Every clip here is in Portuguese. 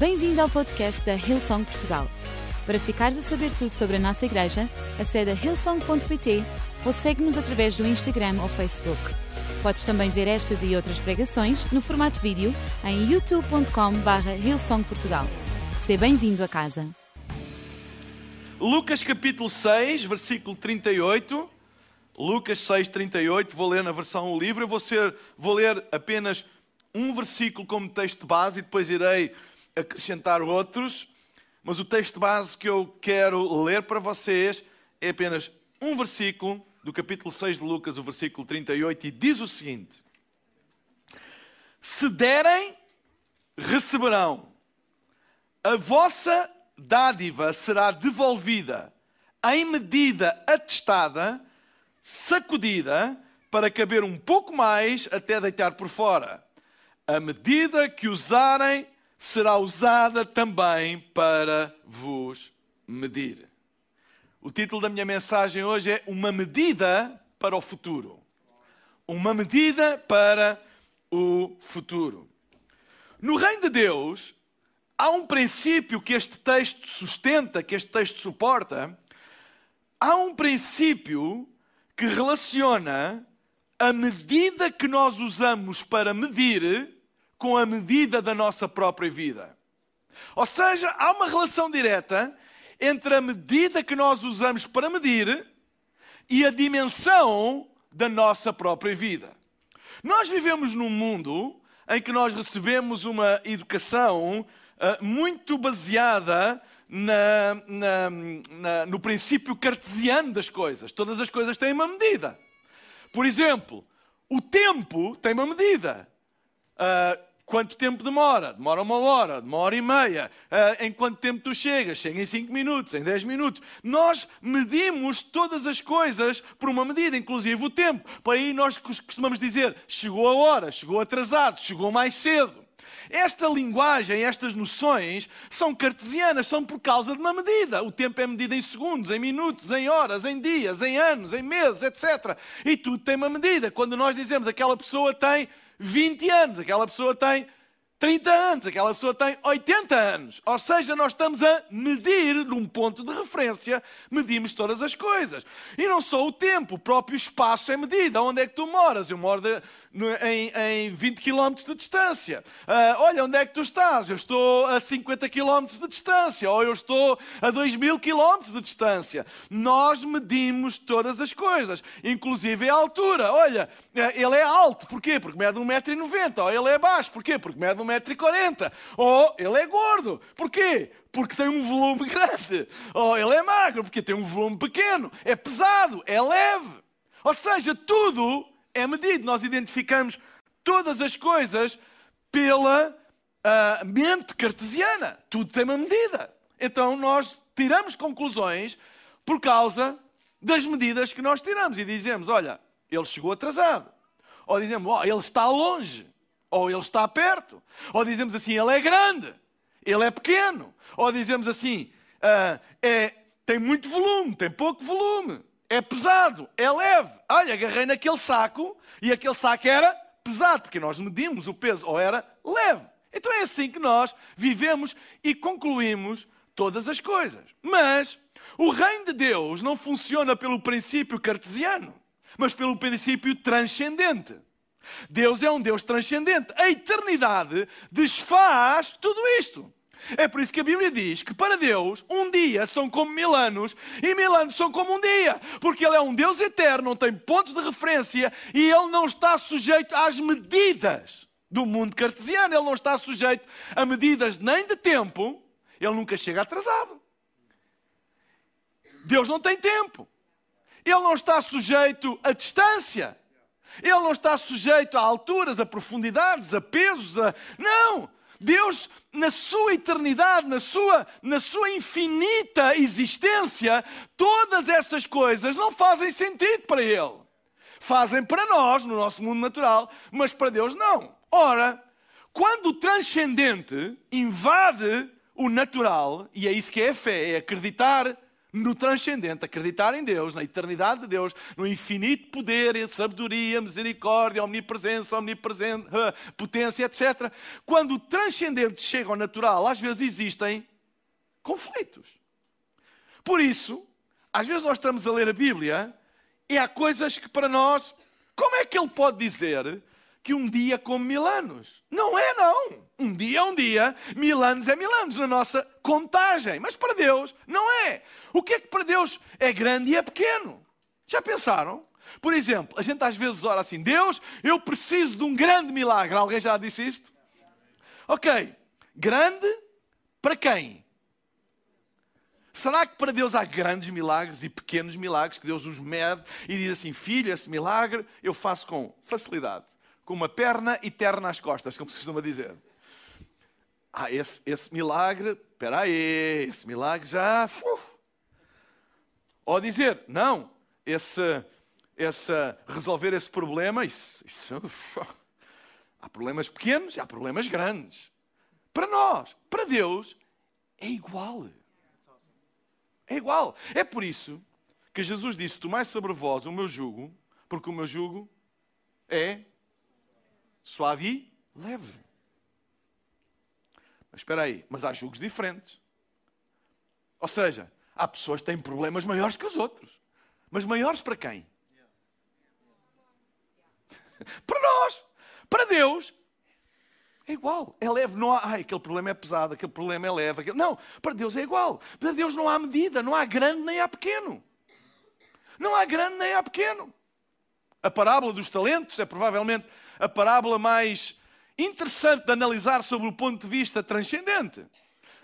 Bem-vindo ao podcast da Hillsong Portugal. Para ficares a saber tudo sobre a nossa igreja, acede a hillsong.pt ou segue-nos através do Instagram ou Facebook. Podes também ver estas e outras pregações no formato vídeo em youtube.com.br hillsongportugal. Seja bem-vindo a casa. Lucas capítulo 6, versículo 38. Lucas 6, 38. Vou ler na versão livre. Eu vou, ser, vou ler apenas um versículo como texto base e depois irei acrescentar outros. Mas o texto base que eu quero ler para vocês é apenas um versículo do capítulo 6 de Lucas, o versículo 38, e diz o seguinte: Se derem, receberão. A vossa dádiva será devolvida em medida atestada, sacudida, para caber um pouco mais até deitar por fora. A medida que usarem será usada também para vos medir. O título da minha mensagem hoje é Uma medida para o futuro. Uma medida para o futuro. No reino de Deus, há um princípio que este texto sustenta, que este texto suporta. Há um princípio que relaciona a medida que nós usamos para medir com a medida da nossa própria vida. Ou seja, há uma relação direta entre a medida que nós usamos para medir e a dimensão da nossa própria vida. Nós vivemos num mundo em que nós recebemos uma educação uh, muito baseada na, na, na, no princípio cartesiano das coisas. Todas as coisas têm uma medida. Por exemplo, o tempo tem uma medida. Uh, Quanto tempo demora? Demora uma hora, uma hora e meia. Uh, em quanto tempo tu chegas? Chega em 5 minutos, em 10 minutos. Nós medimos todas as coisas por uma medida, inclusive o tempo. Por aí nós costumamos dizer: chegou a hora, chegou atrasado, chegou mais cedo. Esta linguagem, estas noções são cartesianas, são por causa de uma medida. O tempo é medido em segundos, em minutos, em horas, em dias, em anos, em meses, etc. E tudo tem uma medida. Quando nós dizemos aquela pessoa tem 20 anos, aquela pessoa tem 30 anos, aquela pessoa tem 80 anos. Ou seja, nós estamos a medir num ponto de referência, medimos todas as coisas. E não só o tempo, o próprio espaço é medido. Onde é que tu moras? Eu moro de, em, em 20 km de distância. Uh, olha, onde é que tu estás? Eu estou a 50 km de distância. Ou eu estou a 2 mil km de distância. Nós medimos todas as coisas, inclusive a altura. Olha, ele é alto, porquê? Porque mede 1,90m. Ou ele é baixo, porquê? Porque mede 1,90m. 1,40m. Ou ele é gordo. Porquê? Porque tem um volume grande. Ou ele é magro, porque tem um volume pequeno. É pesado, é leve. Ou seja, tudo é medido. Nós identificamos todas as coisas pela uh, mente cartesiana. Tudo tem uma medida. Então nós tiramos conclusões por causa das medidas que nós tiramos e dizemos: olha, ele chegou atrasado. Ou dizemos: oh, ele está longe. Ou ele está perto. Ou dizemos assim, ele é grande. Ele é pequeno. Ou dizemos assim, uh, é, tem muito volume, tem pouco volume. É pesado, é leve. Olha, agarrei naquele saco e aquele saco era pesado, porque nós medimos o peso, ou era leve. Então é assim que nós vivemos e concluímos todas as coisas. Mas o reino de Deus não funciona pelo princípio cartesiano, mas pelo princípio transcendente. Deus é um Deus transcendente. A eternidade desfaz tudo isto. É por isso que a Bíblia diz que para Deus um dia são como mil anos e mil anos são como um dia, porque Ele é um Deus eterno, não tem pontos de referência e Ele não está sujeito às medidas do mundo cartesiano, Ele não está sujeito a medidas nem de tempo, Ele nunca chega atrasado. Deus não tem tempo, Ele não está sujeito a distância. Ele não está sujeito a alturas, a profundidades, a pesos, a... não! Deus, na sua eternidade, na sua, na sua infinita existência, todas essas coisas não fazem sentido para Ele. Fazem para nós, no nosso mundo natural, mas para Deus não. Ora, quando o transcendente invade o natural, e é isso que é a fé, é acreditar no transcendente, acreditar em Deus, na eternidade de Deus, no infinito poder, sabedoria, misericórdia, omnipresença, omnipresente, potência, etc. Quando o transcendente chega ao natural, às vezes existem conflitos. Por isso, às vezes nós estamos a ler a Bíblia e há coisas que para nós, como é que ele pode dizer que um dia como mil anos. Não é, não. Um dia é um dia, mil anos é mil anos na nossa contagem. Mas para Deus, não é. O que é que para Deus é grande e é pequeno? Já pensaram? Por exemplo, a gente às vezes ora assim: Deus, eu preciso de um grande milagre. Alguém já disse isto? Ok. Grande para quem? Será que para Deus há grandes milagres e pequenos milagres que Deus os mede e diz assim: Filho, esse milagre eu faço com facilidade? com uma perna e terra nas costas, como se costuma dizer. Ah, esse, esse milagre, espera aí, esse milagre já... Uf. Ou dizer, não, esse, esse, resolver esse problema, isso, isso há problemas pequenos e há problemas grandes. Para nós, para Deus, é igual. É igual. É por isso que Jesus disse: Tomai sobre vós o meu jugo, porque o meu jugo é suave e leve. Mas espera aí, mas há julgos diferentes. Ou seja, há pessoas que têm problemas maiores que os outros. Mas maiores para quem? para nós. Para Deus, é igual. É leve. Não há, ai, aquele problema é pesado, aquele problema é leve. Aquele... Não, para Deus é igual. Para Deus não há medida, não há grande nem há pequeno. Não há grande nem há pequeno. A parábola dos talentos é provavelmente a parábola mais interessante de analisar sobre o ponto de vista transcendente.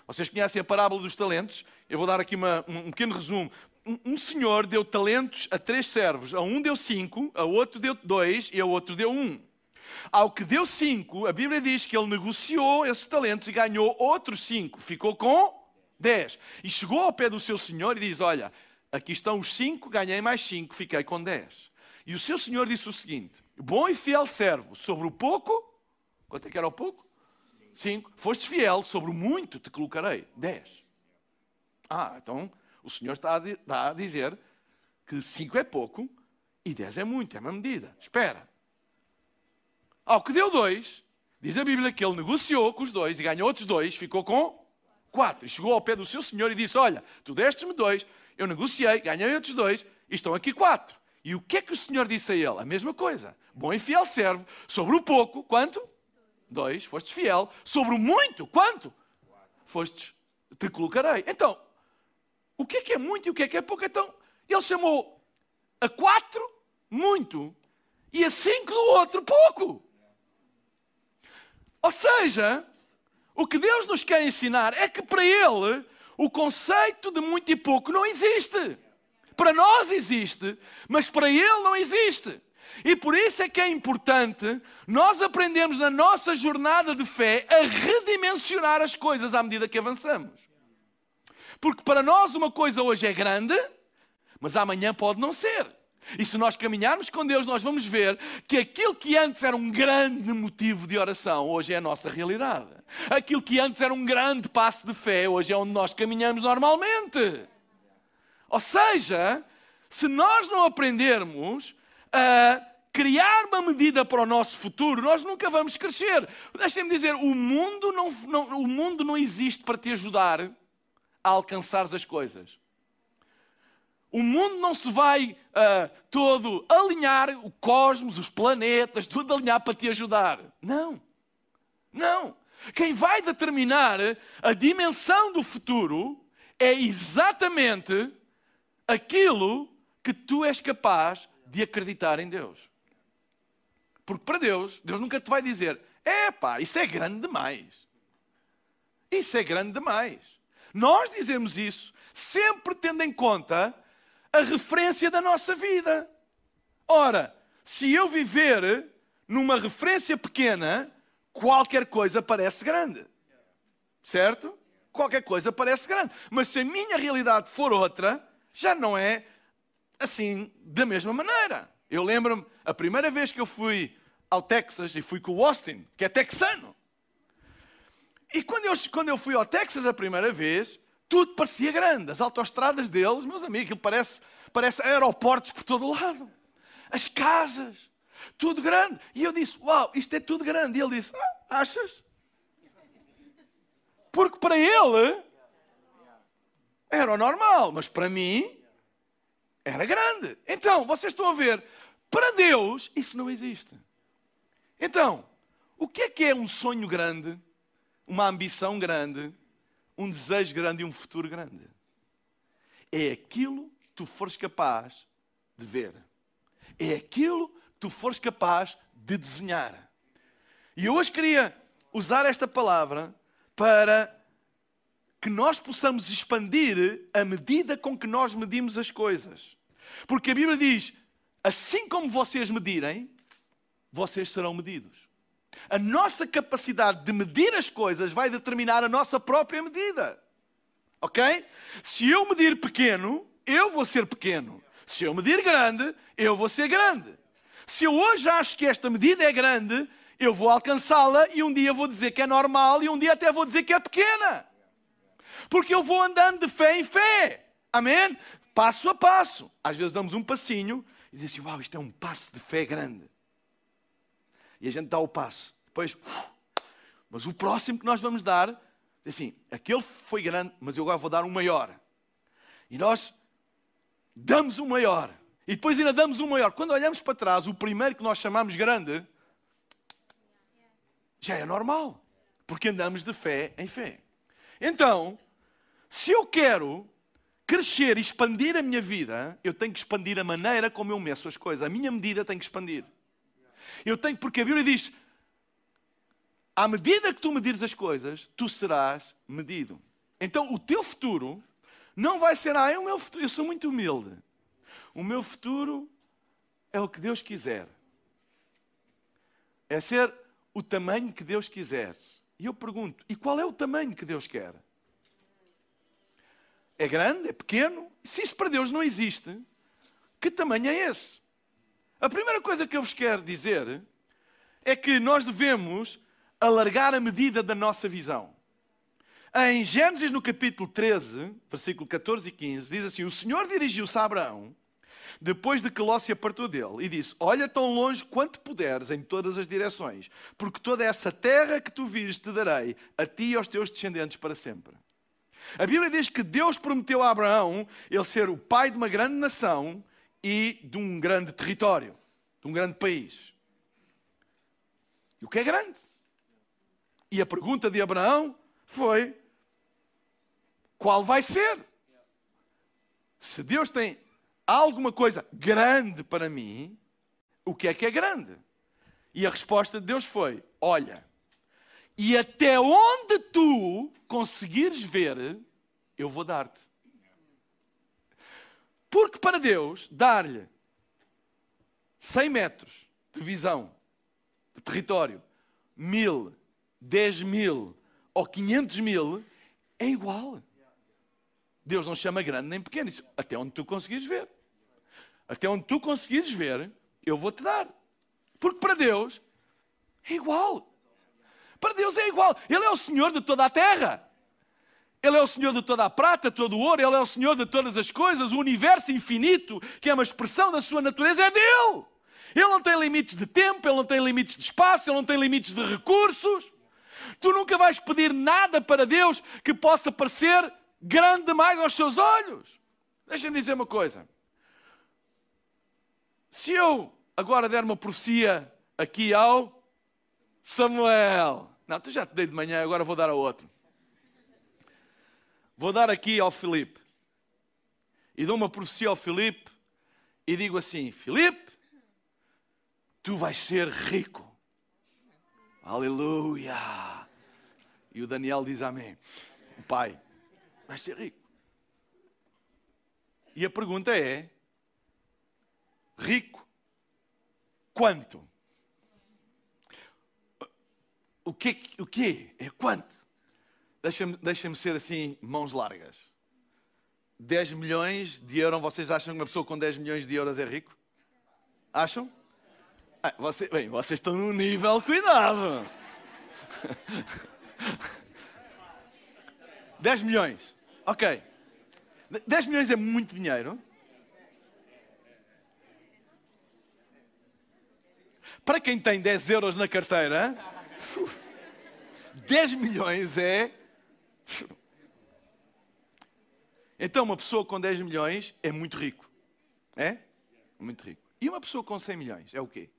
Vocês conhecem a parábola dos talentos? Eu vou dar aqui uma, um pequeno resumo. Um, um, senhor deu talentos a três servos. A um deu cinco, a outro deu dois e a outro deu um. Ao que deu cinco, a Bíblia diz que ele negociou esses talentos e ganhou outros cinco. Ficou com dez. E chegou ao pé do seu senhor e diz: Olha, aqui estão os cinco, ganhei mais cinco, fiquei com dez. E o seu senhor disse o seguinte: Bom e fiel servo, sobre o pouco, quanto é que era o pouco? Cinco. Fostes fiel, sobre o muito te colocarei. Dez. Ah, então o senhor está a, dizer que cinco é pouco e dez é muito, é uma medida. Espera. Ao que deu dois, diz a Bíblia que ele negociou com os dois e ganhou outros dois, ficou com quatro. E chegou ao pé do seu senhor e disse: Olha, tu deste-me dois, eu negociei, ganhei outros dois, e estão aqui quatro. E o que é que o Senhor disse a ele? A mesma coisa. Bom e fiel servo. Sobre o pouco, quanto? Dois. Fostes fiel. Sobre o muito, quanto? Fostes, te colocarei. Então, o que é que é muito e o que é que é pouco? Então, ele chamou a quatro, muito, e a cinco do outro, pouco. Ou seja, o que Deus nos quer ensinar é que para Ele o conceito de muito e pouco não existe. Para nós existe, mas para ele não existe. E por isso é que é importante nós aprendermos na nossa jornada de fé a redimensionar as coisas à medida que avançamos. Porque para nós uma coisa hoje é grande, mas amanhã pode não ser. E se nós caminharmos com Deus, nós vamos ver que aquilo que antes era um grande motivo de oração, hoje é a nossa realidade. Aquilo que antes era um grande passo de fé, hoje é onde nós caminhamos normalmente. Ou seja, se nós não aprendermos a criar uma medida para o nosso futuro, nós nunca vamos crescer. Deixem-me dizer, o mundo não, não, o mundo não existe para te ajudar a alcançar as coisas. O mundo não se vai uh, todo alinhar, o cosmos, os planetas, tudo alinhar para te ajudar. Não. Não. Quem vai determinar a dimensão do futuro é exatamente aquilo que tu és capaz de acreditar em Deus. Porque para Deus, Deus nunca te vai dizer: é pá, isso é grande demais. Isso é grande demais. Nós dizemos isso sempre tendo em conta a referência da nossa vida. Ora, se eu viver numa referência pequena, qualquer coisa parece grande. Certo? Qualquer coisa parece grande. Mas se a minha realidade for outra, já não é assim da mesma maneira. Eu lembro-me, a primeira vez que eu fui ao Texas e fui com o Austin, que é texano. E quando eu, quando eu fui ao Texas a primeira vez, Tudo parecia grande. As autoestradas deles, meus amigos, aquilo parece, parece aeroportos por todo o lado. As casas, tudo grande. E eu disse: Uau, isto é tudo grande. E ele disse: ah, Achas? Porque para ele era o normal, mas para mim era grande. Então, vocês estão a ver, para Deus isso não existe. Então, o que é que é um sonho grande, uma ambição grande, um desejo grande e um futuro grande? É aquilo que tu fores capaz de ver. É aquilo que tu fores capaz de desenhar. E eu hoje queria usar esta palavra para que nós possamos expandir a medida com que nós medimos as coisas. Porque a Bíblia diz: assim como vocês medirem, vocês serão medidos. A nossa capacidade de medir as coisas vai determinar a nossa própria medida. Ok? Se eu medir pequeno, eu vou ser pequeno. Se eu medir grande, eu vou ser grande. Se eu hoje acho que esta medida é grande, eu vou alcançá-la e um dia vou dizer que é normal e um dia até vou dizer que é pequena. Porque eu vou andando de fé em fé. Amém? Passo a passo. Às vezes damos um passinho e dizemos assim: Uau, isto é um passo de fé grande. E a gente dá o passo. Depois, mas o próximo que nós vamos dar, assim, aquele foi grande, mas eu agora vou dar um maior. E nós damos um maior. E depois ainda damos um maior. Quando olhamos para trás, o primeiro que nós chamamos grande, já é normal. Porque andamos de fé em fé. Então, se eu quero crescer e expandir a minha vida, eu tenho que expandir a maneira como eu meço as coisas. A minha medida tem que expandir. Eu tenho, porque a Bíblia diz: à medida que tu medires as coisas, tu serás medido. Então o teu futuro não vai ser, ah, é o meu futuro, eu sou muito humilde. O meu futuro é o que Deus quiser. É ser o tamanho que Deus quiser. E eu pergunto, e qual é o tamanho que Deus quer? É grande? É pequeno? Se isso para Deus não existe, que tamanho é esse? A primeira coisa que eu vos quero dizer é que nós devemos alargar a medida da nossa visão. Em Gênesis, no capítulo 13, versículo 14 e 15, diz assim: O Senhor dirigiu-se a Abraão, depois de que Ló se apartou dele, e disse: Olha tão longe quanto puderes em todas as direções, porque toda essa terra que tu vires te darei, a ti e aos teus descendentes para sempre. A Bíblia diz que Deus prometeu a Abraão ele ser o pai de uma grande nação e de um grande território, de um grande país. E o que é grande? E a pergunta de Abraão foi: qual vai ser? Se Deus tem alguma coisa grande para mim, o que é que é grande? E a resposta de Deus foi: olha, e até onde tu conseguires ver, eu vou dar-te. Porque para Deus, dar-lhe 100 metros de visão, de território, mil, 10 mil ou 500 mil, é igual. Deus não chama grande nem pequeno. Isso, até onde tu conseguires ver. Até onde tu conseguires ver, eu vou te dar. Porque para Deus é igual. Para Deus é igual. Ele é o Senhor de toda a terra. Ele é o Senhor de toda a prata, todo o ouro, Ele é o Senhor de todas as coisas, o universo infinito, que é uma expressão da sua natureza, é dele. Ele não tem limites de tempo, ele não tem limites de espaço, ele não tem limites de recursos. Tu nunca vais pedir nada para Deus que possa parecer grande demais aos seus olhos. Deixa-me dizer uma coisa. Se eu agora der uma profecia aqui ao Samuel, não, tu já te dei de manhã, agora vou dar a outro. Vou dar aqui ao Filipe. E dou uma profecia ao Filipe e digo assim: Filipe, tu vais ser rico. Aleluia. E o Daniel diz amém. O pai, vais ser rico. E a pergunta é: rico? Quanto? O que, o que é quanto? Deixa-me deixa ser assim, mãos largas. 10 milhões de euros, vocês acham que uma pessoa com 10 milhões de euros é rico? Acham? Ah, você, bem, vocês estão num nível, cuidado. 10 milhões. Ok. 10 milhões é muito dinheiro. Para quem tem 10 euros na carteira, 10 milhões é. Então, uma pessoa com 10 milhões é muito rico. É? Muito rico. E uma pessoa com 100 milhões é o quê?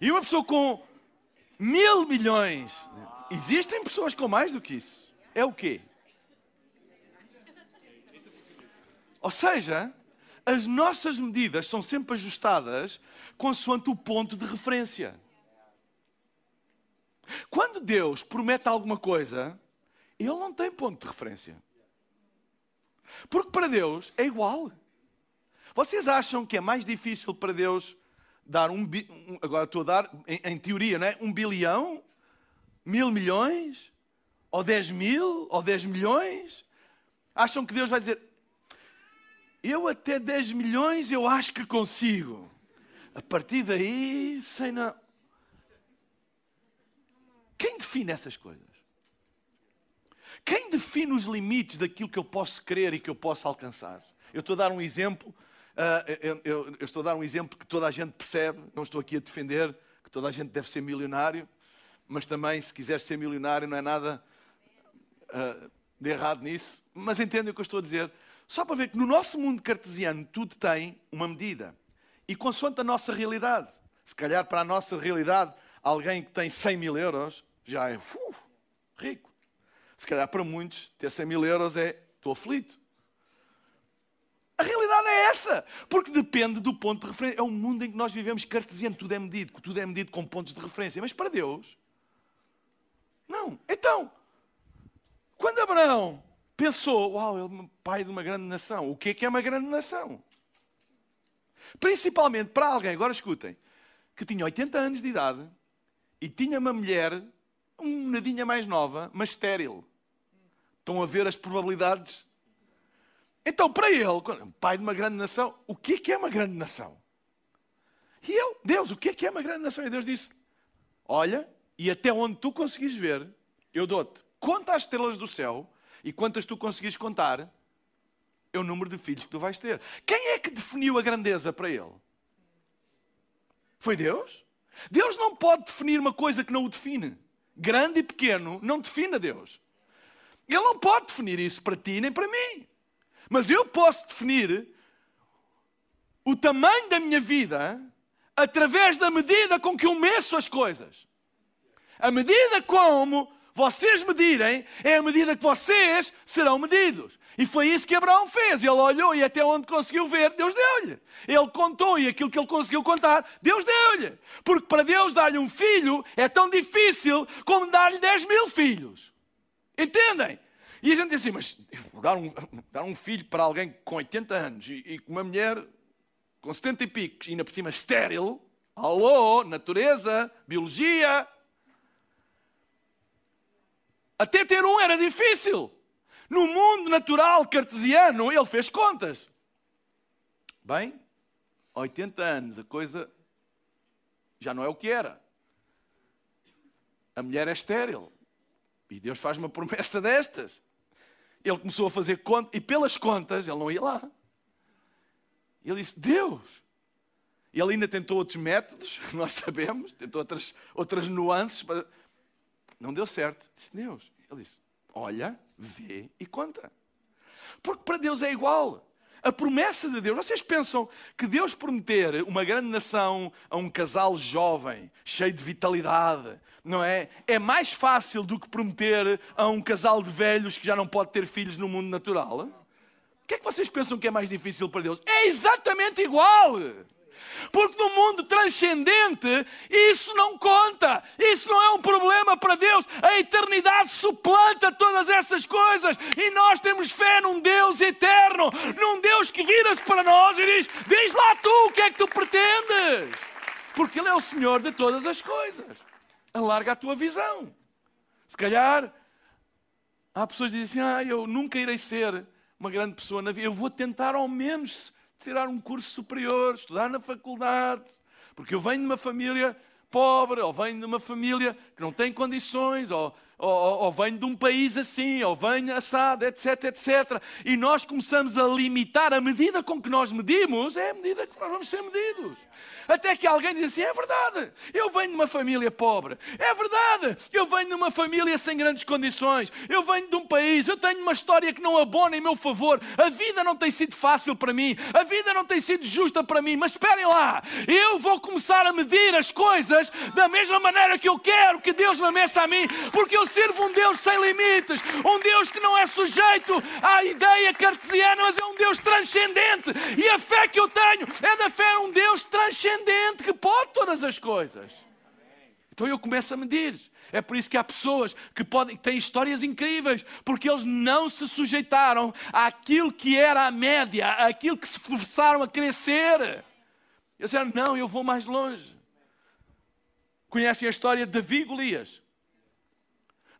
E uma pessoa com mil milhões. Existem pessoas com mais do que isso. É o quê? Ou seja, as nossas medidas são sempre ajustadas consoante o ponto de referência. Quando Deus promete alguma coisa, Ele não tem ponto de referência. Porque para Deus é igual. Vocês acham que é mais difícil para Deus dar um, agora estou a dar, em, em teoria, não é? um bilhão, mil milhões, ou dez mil, ou dez milhões? Acham que Deus vai dizer, eu até 10 milhões eu acho que consigo. A partir daí, sei não. Quem define essas coisas? Quem define os limites daquilo que eu posso querer e que eu posso alcançar? Eu estou a dar um exemplo Uh, eu, eu, eu, estou a dar um exemplo que toda a gente percebe, não estou aqui a defender que toda a gente deve ser milionário, mas também, se quiser ser milionário, não é nada uh, de errado nisso. Mas entendem o que eu estou a dizer? Só para ver que no nosso mundo cartesiano tudo tem uma medida. E consoante a nossa realidade. Se calhar para a nossa realidade, alguém que tem 100 mil euros já é uh, rico. Se calhar para muitos, ter 100 mil euros é estou aflito. A realidade é essa, porque depende do ponto de referência. É um mundo em que nós vivemos cartesiano, tudo é medido, tudo é medido com pontos de referência. Mas para Deus, não. Então, quando Abraão pensou, uau, ele é pai de uma grande nação, o que é que é uma grande nação? Principalmente para alguém, agora escutem, que tinha 80 anos de idade e tinha uma mulher, um nadinha mais nova, mas estéril. Estão a ver as probabilidades então, para ele, pai de uma grande nação, o que é, que é uma grande nação? E ele, Deus, o que é que é uma grande nação? E Deus disse: Olha, e até onde tu conseguis ver, eu dou-te. Conta as estrelas do céu e quantas tu conseguis contar, é o número de filhos que tu vais ter. Quem é que definiu a grandeza para ele? Foi Deus? Deus não pode definir uma coisa que não o define. Grande e pequeno não define a Deus. Ele não pode definir isso para ti nem para mim. Mas eu posso definir o tamanho da minha vida através da medida com que eu meço as coisas. A medida como vocês medirem é a medida que vocês serão medidos. E foi isso que Abraão fez. Ele olhou e até onde conseguiu ver, Deus deu-lhe. Ele contou e aquilo que ele conseguiu contar, Deus deu-lhe. Porque para Deus dar-lhe um filho é tão difícil como dar-lhe 10 mil filhos. Entendem? E a gente diz assim, mas dar um, dar um filho para alguém com 80 anos e, com uma mulher com 70 e picos, e ainda por cima estéril, alô, natureza, biologia. Até ter um era difícil. No mundo natural cartesiano, ele fez contas. Bem, 80 anos, a coisa já não é o que era. A mulher é estéril. E Deus faz uma promessa destas ele começou a fazer contas, e pelas contas ele não ia lá. Ele disse: Deus. Ele ainda tentou outros métodos, nós sabemos, tentou outras, outras nuances, mas não deu certo. Disse: Deus. Ele disse: Olha, vê e conta. Porque para Deus é igual. A promessa de Deus, vocês pensam que Deus prometer uma grande nação a um casal jovem, cheio de vitalidade, não é? É mais fácil do que prometer a um casal de velhos que já não pode ter filhos no mundo natural? O que é que vocês pensam que é mais difícil para Deus? É exatamente igual. Porque no mundo transcendente isso não conta, isso não é um problema para Deus. A eternidade suplanta todas essas coisas e nós temos fé num Deus eterno, num Deus que vira-se para nós e diz: Diz lá tu o que é que tu pretendes, porque Ele é o Senhor de todas as coisas. Alarga a tua visão. Se calhar há pessoas que dizem assim: Ah, eu nunca irei ser uma grande pessoa na vida, eu vou tentar ao menos tirar um curso superior, estudar na faculdade, porque eu venho de uma família pobre, ou venho de uma família que não tem condições, ou ou, ou, ou venho de um país assim, ou venho assado, etc, etc. E nós começamos a limitar a medida com que nós medimos, é a medida que nós vamos ser medidos. Até que alguém diz assim: é verdade, eu venho de uma família pobre, é verdade, eu venho de uma família sem grandes condições, eu venho de um país, eu tenho uma história que não abona em meu favor, a vida não tem sido fácil para mim, a vida não tem sido justa para mim, mas esperem lá, eu vou começar a medir as coisas da mesma maneira que eu quero que Deus me meça a mim, porque eu sirvo um Deus sem limites, um Deus que não é sujeito à ideia cartesiana, mas é um Deus transcendente, e a fé que eu tenho é da fé a um Deus transcendente que pode todas as coisas. Então eu começo a medir. É por isso que há pessoas que, podem, que têm histórias incríveis, porque eles não se sujeitaram àquilo que era a média, àquilo que se forçaram a crescer. Eles disseram: Não, eu vou mais longe. Conhecem a história de Davi e Golias?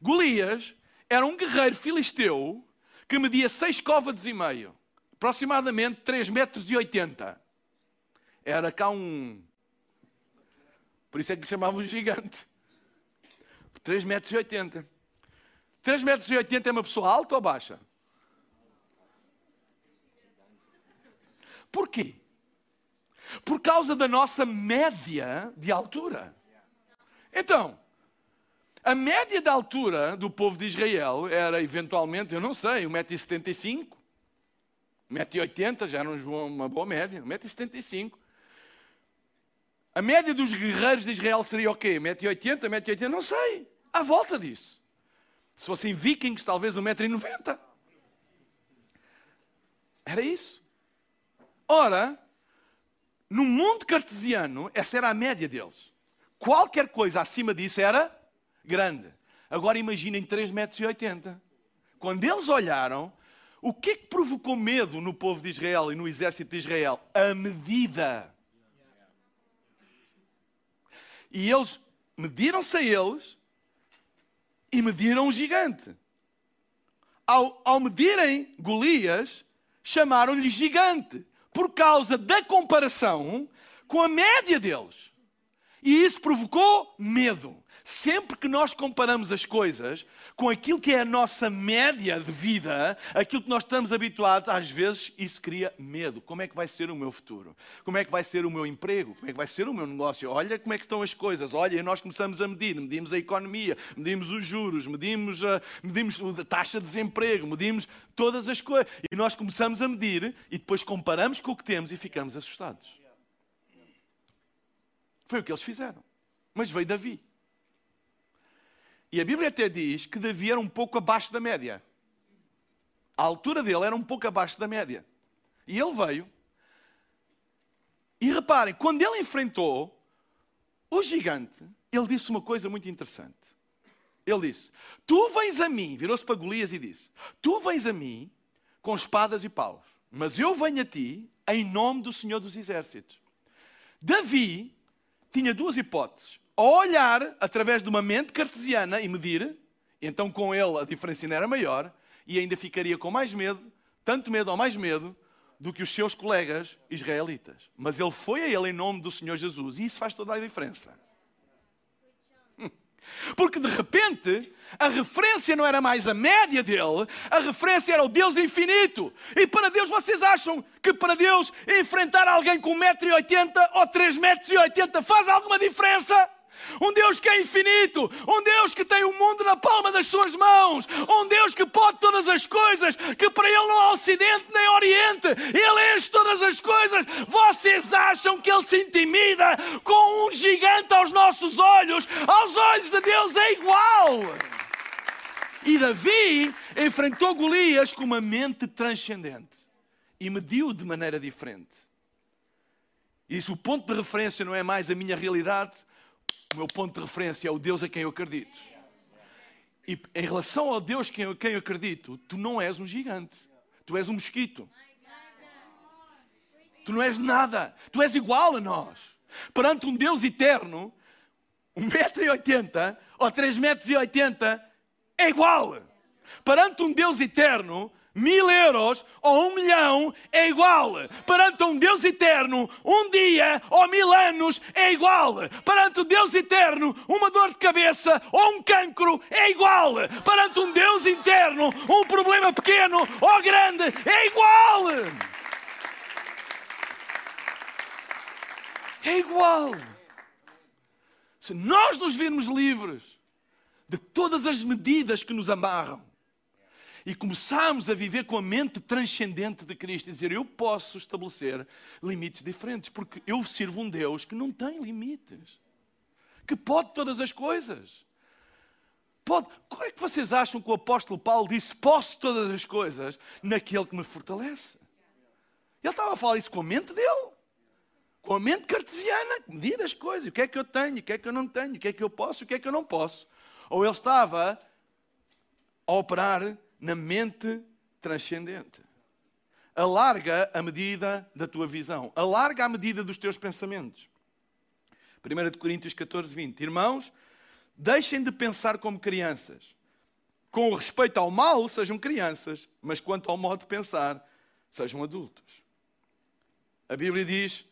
Golias era um guerreiro filisteu que media seis côvados e meio, aproximadamente 3 metros e 80 era cá um. Por isso é que lhe chamavam um gigante. 3 metros e 80. 3 metros e 80 é uma pessoa alta ou baixa? Porquê? Por causa da nossa média de altura. Então, a média de altura do povo de Israel era eventualmente, eu não sei, 1,75m. 1,80m já era uma boa média. 1,75m. A média dos guerreiros de Israel seria o quê? 1,80m, 1,80m? Não sei. À volta disso. Se fossem vikings, talvez 1,90m. Era isso. Ora, no mundo cartesiano, essa era a média deles. Qualquer coisa acima disso era grande. Agora imaginem 3,80 metros. Quando eles olharam, o que é que provocou medo no povo de Israel e no exército de Israel? A medida. E eles mediram-se a eles e mediram o gigante. Ao, ao medirem Golias, chamaram-lhe gigante, por causa da comparação com a média deles. E isso provocou medo. Sempre que nós comparamos as coisas com aquilo que é a nossa média de vida, aquilo que nós estamos habituados, às vezes isso cria medo. Como é que vai ser o meu futuro? Como é que vai ser o meu emprego? Como é que vai ser o meu negócio? Olha como é que estão as coisas. Olha, e nós começamos a medir. Medimos a economia, medimos os juros, medimos a, medimos a taxa de desemprego, medimos todas as coisas. E nós começamos a medir e depois comparamos com o que temos e ficamos assustados. Foi o que eles fizeram. Mas veio Davi. E a Bíblia até diz que Davi era um pouco abaixo da média. A altura dele era um pouco abaixo da média. E ele veio. E reparem, quando ele enfrentou o gigante, ele disse uma coisa muito interessante. Ele disse: Tu vens a mim, virou-se para Golias e disse: Tu vens a mim com espadas e paus, mas eu venho a ti em nome do Senhor dos Exércitos. Davi tinha duas hipóteses olhar através de uma mente cartesiana e medir, então com ele a diferença ainda era maior e ainda ficaria com mais medo, tanto medo ou mais medo, do que os seus colegas israelitas. Mas ele foi a ele em nome do Senhor Jesus e isso faz toda a diferença. Porque de repente a referência não era mais a média dele, a referência era o Deus infinito. E para Deus, vocês acham que para Deus enfrentar alguém com 1,80m ou 3,80m faz alguma diferença? Um Deus que é infinito, um Deus que tem o mundo na palma das suas mãos, um Deus que pode todas as coisas, que para Ele não há Ocidente nem Oriente, Ele enche todas as coisas. Vocês acham que Ele se intimida com um gigante aos nossos olhos? Aos olhos de Deus é igual. E Davi enfrentou Golias com uma mente transcendente e mediu de maneira diferente. Isso, o ponto de referência não é mais a minha realidade, o meu ponto de referência é o Deus a quem eu acredito. E em relação ao Deus a quem eu acredito, tu não és um gigante. Tu és um mosquito. Tu não és nada. Tu és igual a nós. Perante um Deus eterno, 1,80m ou 3,80m é igual. Perante um Deus eterno, mil euros ou um milhão é igual. Perante um Deus eterno, um dia ou mil anos é igual. Perante um Deus eterno, uma dor de cabeça ou um cancro é igual. Perante um Deus eterno, um problema pequeno ou grande é igual. É igual. Se nós nos virmos livres de todas as medidas que nos amarram, e começarmos a viver com a mente transcendente de Cristo e dizer: Eu posso estabelecer limites diferentes, porque eu sirvo um Deus que não tem limites, que pode todas as coisas. Pode. Como é que vocês acham que o apóstolo Paulo disse: Posso todas as coisas naquele que me fortalece? Ele estava a falar isso com a mente dele, com a mente cartesiana, medir as coisas: o que é que eu tenho, o que é que eu não tenho, o que é que eu posso, o que é que eu não posso. Ou ele estava a operar na mente transcendente. Alarga a medida da tua visão. Alarga a medida dos teus pensamentos. 1 Coríntios 14, 20. Irmãos, deixem de pensar como crianças. Com respeito ao mal, sejam crianças, mas quanto ao modo de pensar, sejam adultos. A Bíblia diz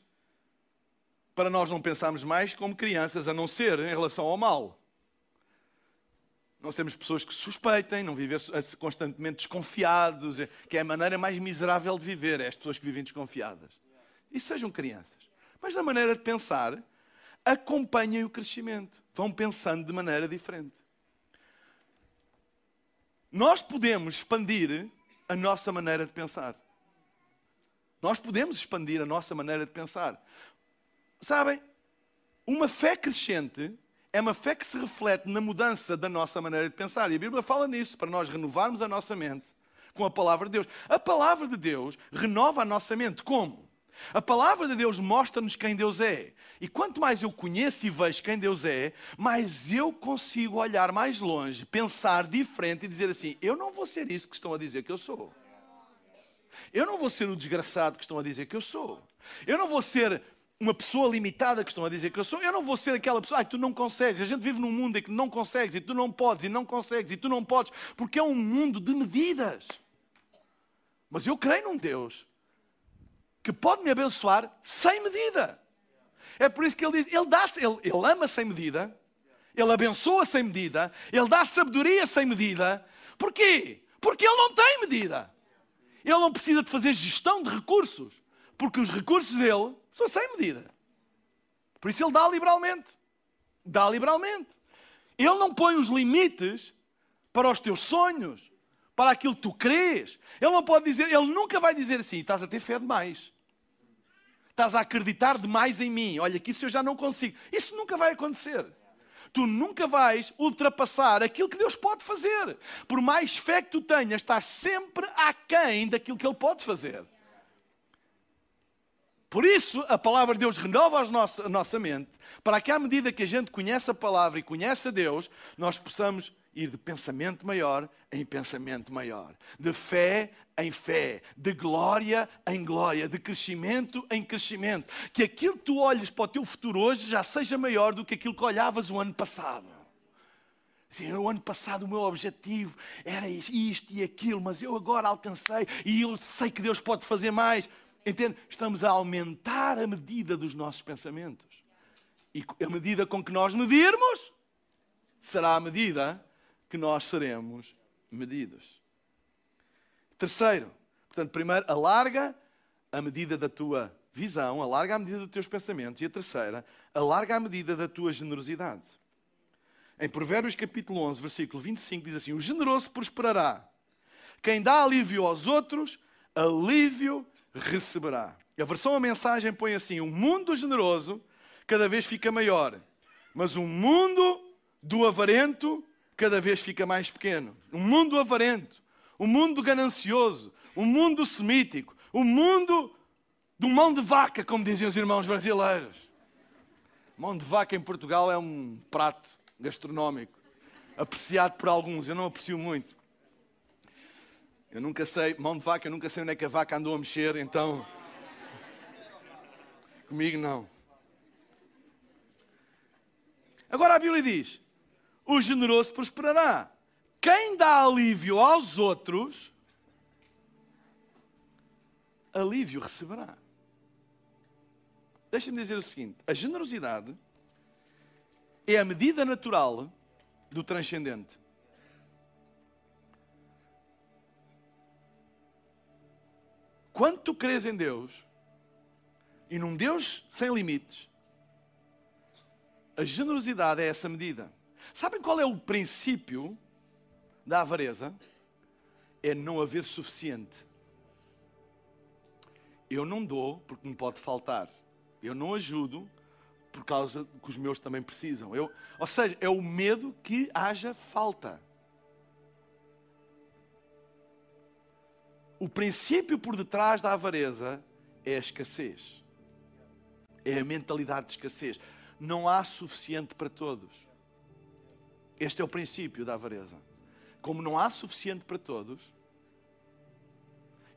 para nós não pensarmos mais como crianças, a não ser em relação ao mal. Nós temos pessoas que suspeitem, não vivem constantemente desconfiados, é, que é a maneira mais miserável de viver, é as pessoas que vivem desconfiadas. E sejam crianças. Mas na maneira de pensar, acompanhem o crescimento. Vão pensando de maneira diferente. Nós podemos expandir a nossa maneira de pensar. Nós podemos expandir a nossa maneira de pensar. Sabem, uma fé crescente é uma fé que se reflete na mudança da nossa maneira de pensar. E a Bíblia fala nisso, para nós renovarmos a nossa mente com a palavra de Deus. A palavra de Deus renova a nossa mente. Como? A palavra de Deus mostra-nos quem Deus é. E quanto mais eu conheço e vejo quem Deus é, mais eu consigo olhar mais longe, pensar diferente e dizer assim: eu não vou ser isso que estão a dizer que eu sou. Eu não vou ser o desgraçado que estão a dizer que eu sou. Eu não vou ser uma pessoa limitada que estão a dizer que eu sou, eu não vou ser aquela pessoa, que tu não consegues. A gente vive num mundo em que não consegues, e tu não podes, e não consegues, e tu não podes, porque é um mundo de medidas. Mas eu creio num Deus que pode me abençoar sem medida. É por isso que ele diz: Ele, dá, ele, ele ama sem medida, Ele abençoa sem medida, Ele dá sabedoria sem medida. Porquê? Porque Ele não tem medida. Ele não precisa de fazer gestão de recursos, porque os recursos dele são sem medida. Por isso ele dá liberalmente. Dá liberalmente. Ele não põe os limites para os teus sonhos, para aquilo que tu crês. Ele não pode dizer, ele nunca vai dizer assim: estás a ter fé demais. Estás a acreditar demais em mim. Olha, que isso eu já não consigo. Isso nunca vai acontecer. Tu nunca vais ultrapassar aquilo que Deus pode fazer. Por mais fé que tu tenhas, estás sempre aquém daquilo que Ele pode fazer. Por isso, a palavra de Deus renova a nossa, mente, para que à medida que a gente conhece a palavra e conhece a Deus, nós possamos ir de pensamento maior em pensamento maior, de fé em fé, de glória em glória, de crescimento em crescimento. Que aquilo que tu olhes para o teu futuro hoje já seja maior do que aquilo que olhavas o ano passado. Sim, o ano passado o meu objetivo era isto e aquilo, mas eu agora alcancei e eu sei que Deus pode fazer mais. Entende? Estamos a aumentar a medida dos nossos pensamentos. E a medida com que nós medirmos será a medida que nós seremos medidos. Terceiro, portanto, primeiro, alarga a medida da tua visão, alarga a medida dos teus pensamentos. E a terceira, alarga a medida da tua generosidade. Em Provérbios capítulo 11, versículo 25, diz assim: O generoso prosperará. Quem dá alívio aos outros, alívio receberá. A versão a mensagem põe assim: o mundo generoso cada vez fica maior, mas o mundo do avarento cada vez fica mais pequeno. O mundo avarento, o mundo ganancioso, o mundo semítico, o mundo do mão de vaca, como diziam os irmãos brasileiros. Mão de vaca em Portugal é um prato gastronómico, apreciado por alguns, eu não aprecio muito. Eu nunca sei, mão de vaca, eu nunca sei onde é que a vaca andou a mexer, então. Comigo não. Agora a Bíblia diz: o generoso prosperará. Quem dá alívio aos outros, alívio receberá. Deixa-me dizer o seguinte: a generosidade é a medida natural do transcendente. Quando tu crês em Deus e num Deus sem limites, a generosidade é essa medida. Sabem qual é o princípio da avareza? É não haver suficiente. Eu não dou porque me pode faltar. Eu não ajudo por causa que os meus também precisam. Eu, ou seja, é o medo que haja falta. O princípio por detrás da avareza é a escassez. É a mentalidade de escassez. Não há suficiente para todos. Este é o princípio da avareza. Como não há suficiente para todos,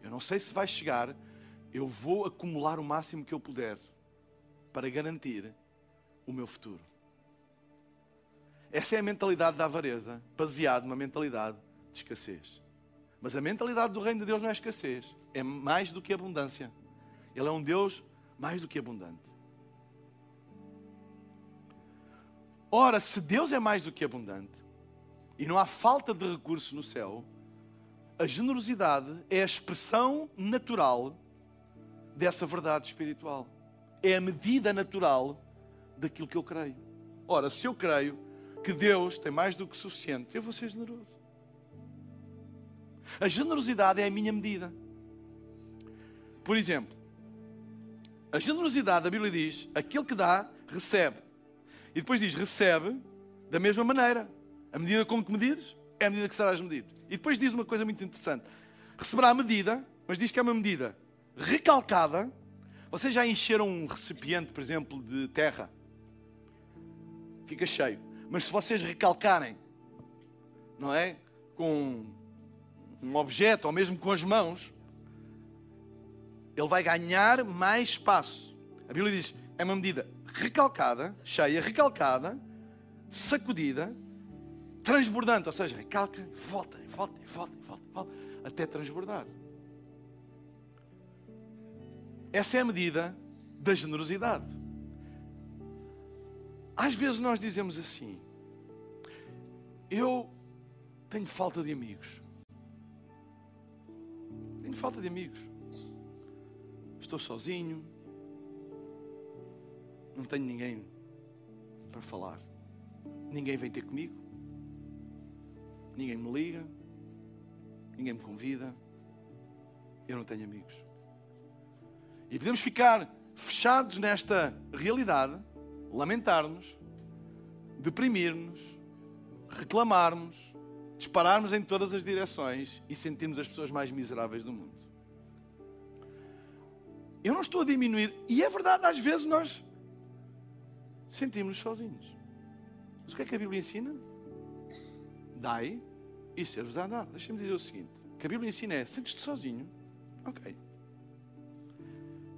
eu não sei se vai chegar, eu vou acumular o máximo que eu puder para garantir o meu futuro. Essa é a mentalidade da avareza, baseada numa mentalidade de escassez. Mas a mentalidade do reino de Deus não é escassez, é mais do que abundância. Ele é um Deus mais do que abundante. Ora, se Deus é mais do que abundante e não há falta de recursos no céu, a generosidade é a expressão natural dessa verdade espiritual. É a medida natural daquilo que eu creio. Ora, se eu creio que Deus tem mais do que suficiente, eu vou ser generoso. A generosidade é a minha medida. Por exemplo, a generosidade, a Bíblia diz: aquele que dá, recebe. E depois diz: recebe da mesma maneira. A medida como te medires, é a medida que serás medido. E depois diz uma coisa muito interessante: receberá a medida, mas diz que é uma medida recalcada. Vocês já encheram um recipiente, por exemplo, de terra? Fica cheio. Mas se vocês recalcarem, não é? Com um objeto ou mesmo com as mãos, ele vai ganhar mais espaço. A Bíblia diz: é uma medida recalcada, cheia, recalcada, sacudida, transbordante. Ou seja, recalca, volta, volta, volta, volta, volta, até transbordar. Essa é a medida da generosidade. Às vezes nós dizemos assim: eu tenho falta de amigos. Tenho falta de amigos. Estou sozinho. Não tenho ninguém para falar. Ninguém vem ter comigo. Ninguém me liga. Ninguém me convida. Eu não tenho amigos. E podemos ficar fechados nesta realidade, lamentar-nos, deprimir-nos, reclamarmos, dispararmos em todas as direções e sentirmos as pessoas mais miseráveis do mundo. Eu não estou a diminuir, e é verdade, às vezes nós sentimos-nos sozinhos. Mas o que é que a Bíblia ensina? Dai e ser-vos a dar. Deixa-me dizer o seguinte: o que a Bíblia ensina é: sentes-te sozinho? Ok.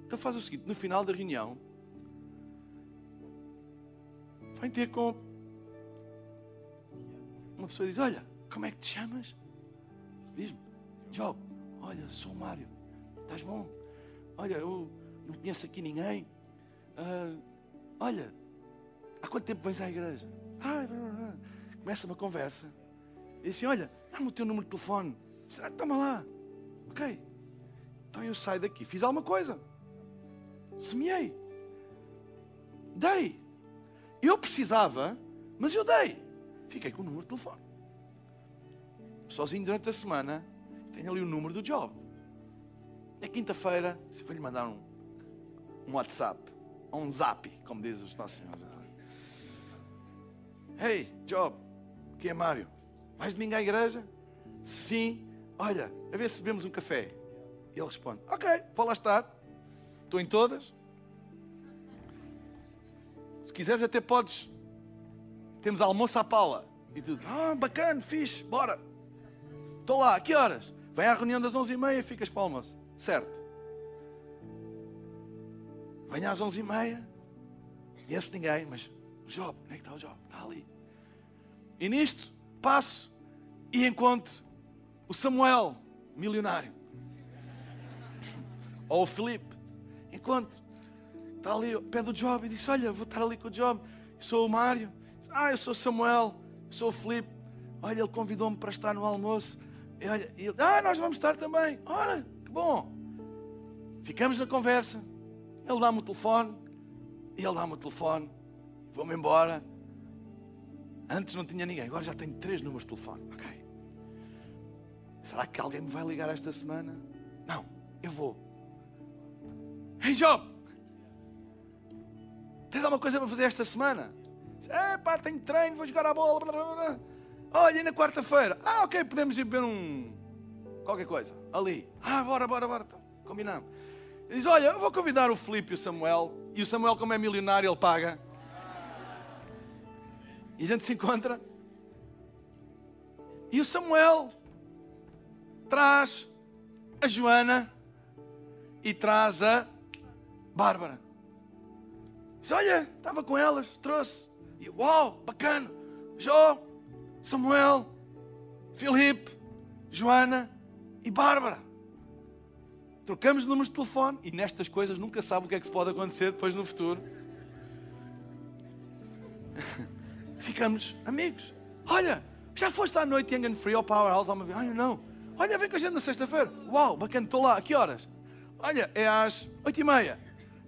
Então faz o seguinte: no final da reunião, vai ter com uma pessoa diz: Olha, como é que te chamas? Diz-me, Job, olha, sou o Mário, estás bom? Olha, eu não conheço aqui ninguém. Uh, olha, há quanto tempo vens à igreja? Ah, começa uma conversa. Diz assim: Olha, dá-me o teu número de telefone. Diz, ah, toma lá. Ok. Então eu saio daqui, fiz alguma coisa. Semeei. Dei. Eu precisava, mas eu dei. Fiquei com o número de telefone. Sozinho durante a semana, tenho ali o número do job. Na quinta-feira, se vou lhe mandar um, um WhatsApp, ou um zap, como dizem os nossos senhores. Hey, job, quem é Mário? Vais domingo à igreja? Sim. Olha, a ver se bebemos um café. E ele responde: Ok, vou lá estar. Estou em todas. Se quiseres, até podes. Temos almoço à Paula. E tudo. Ah, bacana, fixe, bora. Estou lá, que horas? Vem à reunião das 11h30 e ficas para o almoço. Certo. Venha às 11h30. Conheço ninguém, mas o Job, onde é que está o Job? Está ali. E nisto, passo e encontro o Samuel, milionário. Ou o Filipe. Encontro. Está ali ao pé do Job e disse: Olha, vou estar ali com o Job. Eu sou o Mário. Ah, eu sou o Samuel. Eu sou o Filipe. Olha, ele convidou-me para estar no almoço. E ele, ah, nós vamos estar também. Ora, que bom. Ficamos na conversa. Ele dá-me o telefone. Ele dá-me o telefone. Vou-me embora. Antes não tinha ninguém, agora já tenho três números de telefone. Ok. Será que alguém me vai ligar esta semana? Não, eu vou. Hey Job! Tens alguma coisa para fazer esta semana? É pá, tenho treino, vou jogar a bola. Blá, blá, blá. Olha, e na quarta-feira? Ah, ok, podemos ir ver um. qualquer coisa. Ali. Ah, bora, bora, bora. Então, combinado. Ele diz: Olha, eu vou convidar o Filipe e o Samuel. E o Samuel, como é milionário, ele paga. E a gente se encontra. E o Samuel traz a Joana e traz a Bárbara. Diz: Olha, estava com elas, trouxe. E uau, bacana. Jó, Samuel, Filipe, Joana e Bárbara. Trocamos números de telefone e nestas coisas nunca sabe o que é que se pode acontecer depois no futuro. Ficamos amigos. Olha, já foste à noite Young and Free ao Powerhouse alguma vez? Ai, não. Olha, vem com a gente na sexta-feira. Uau, bacana, estou lá. A que horas? Olha, é às oito e meia.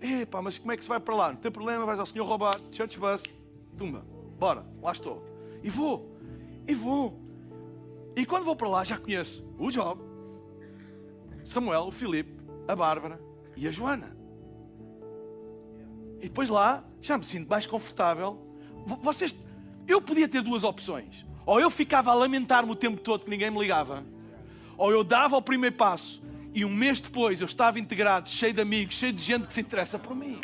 Epá, mas como é que se vai para lá? Não tem problema, vais ao senhor roubar, church bus, tumba, bora, lá estou. E vou, e vou. E quando vou para lá já conheço o Job, Samuel, o Filipe, a Bárbara e a Joana. E depois lá já me sinto mais confortável. Vocês, eu podia ter duas opções. Ou eu ficava a lamentar-me o tempo todo que ninguém me ligava, ou eu dava o primeiro passo e um mês depois eu estava integrado, cheio de amigos, cheio de gente que se interessa por mim.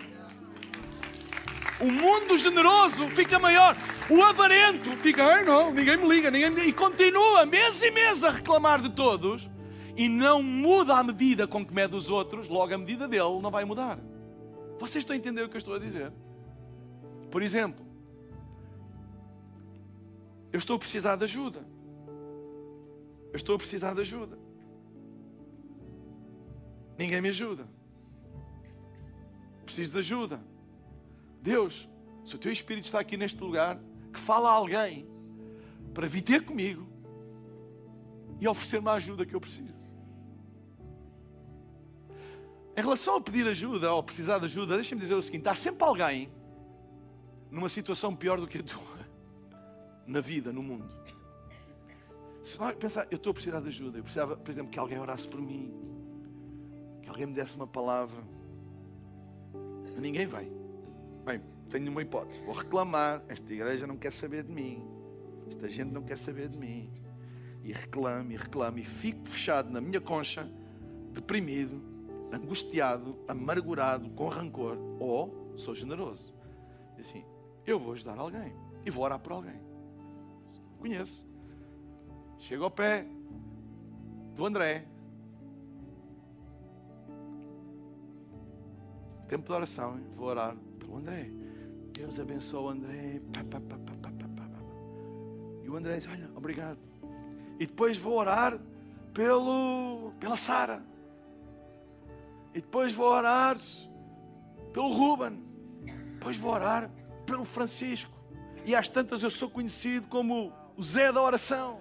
O mundo generoso fica maior. O avarento fica, ai não, ninguém me liga, ninguém me liga. E continua mês e mês a reclamar de todos. E não muda a medida com que mede os outros, logo a medida dele não vai mudar. Vocês estão a entender o que eu estou a dizer? Por exemplo, eu estou a precisar de ajuda. Eu estou a precisar de ajuda. Ninguém me ajuda. Preciso de ajuda. Deus, se o teu Espírito está aqui neste lugar, que fala a alguém para vir ter comigo e oferecer-me a ajuda que eu preciso. Em relação a pedir ajuda ou precisar de ajuda, deixa-me dizer o seguinte: há sempre alguém numa situação pior do que a tua, na vida, no mundo. Se vai pensar, eu estou a precisar de ajuda, eu precisava, por exemplo, que alguém orasse por mim, que alguém me desse uma palavra. Ninguém vai. Bem, tenho uma hipótese. Vou reclamar. Esta igreja não quer saber de mim. Esta gente não quer saber de mim. E reclamo, e reclamo, e fico fechado na minha concha, deprimido, angustiado, amargurado, com rancor. Ou sou generoso. E assim, eu vou ajudar alguém. E vou orar por alguém. Conheço. Chego ao pé do André, Tempo de oração, vou orar pelo André. Deus abençoe o André. Pá, pá, pá, e o André diz: Olha, obrigado. E depois vou orar pelo, pela Sara. E depois vou orar pelo Ruben. Depois vou orar pelo Francisco. E às tantas eu sou conhecido como o Zé da oração.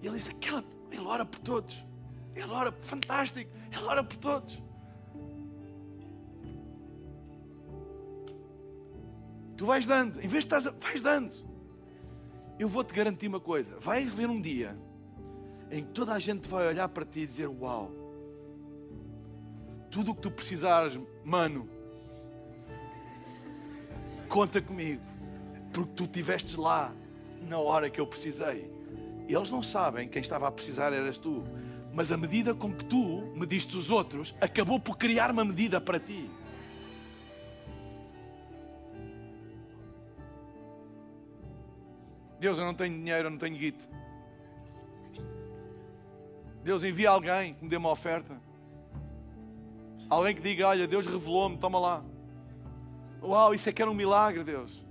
E ele diz: Aquela, ele ora por todos. Ele ora, fantástico. Ele ora por todos. Tu vais dando, em vez de estás, a... vais dando. Eu vou-te garantir uma coisa: vai haver um dia em que toda a gente vai olhar para ti e dizer: Uau, tudo o que tu precisares, mano, conta comigo, porque tu estiveste lá na hora que eu precisei. Eles não sabem quem estava a precisar eras tu, mas a medida com que tu mediste os outros acabou por criar uma medida para ti. Deus, eu não tenho dinheiro, eu não tenho guito. Deus, envia alguém que me dê uma oferta. Alguém que diga: Olha, Deus revelou-me, toma lá. Uau, isso é que era um milagre, Deus.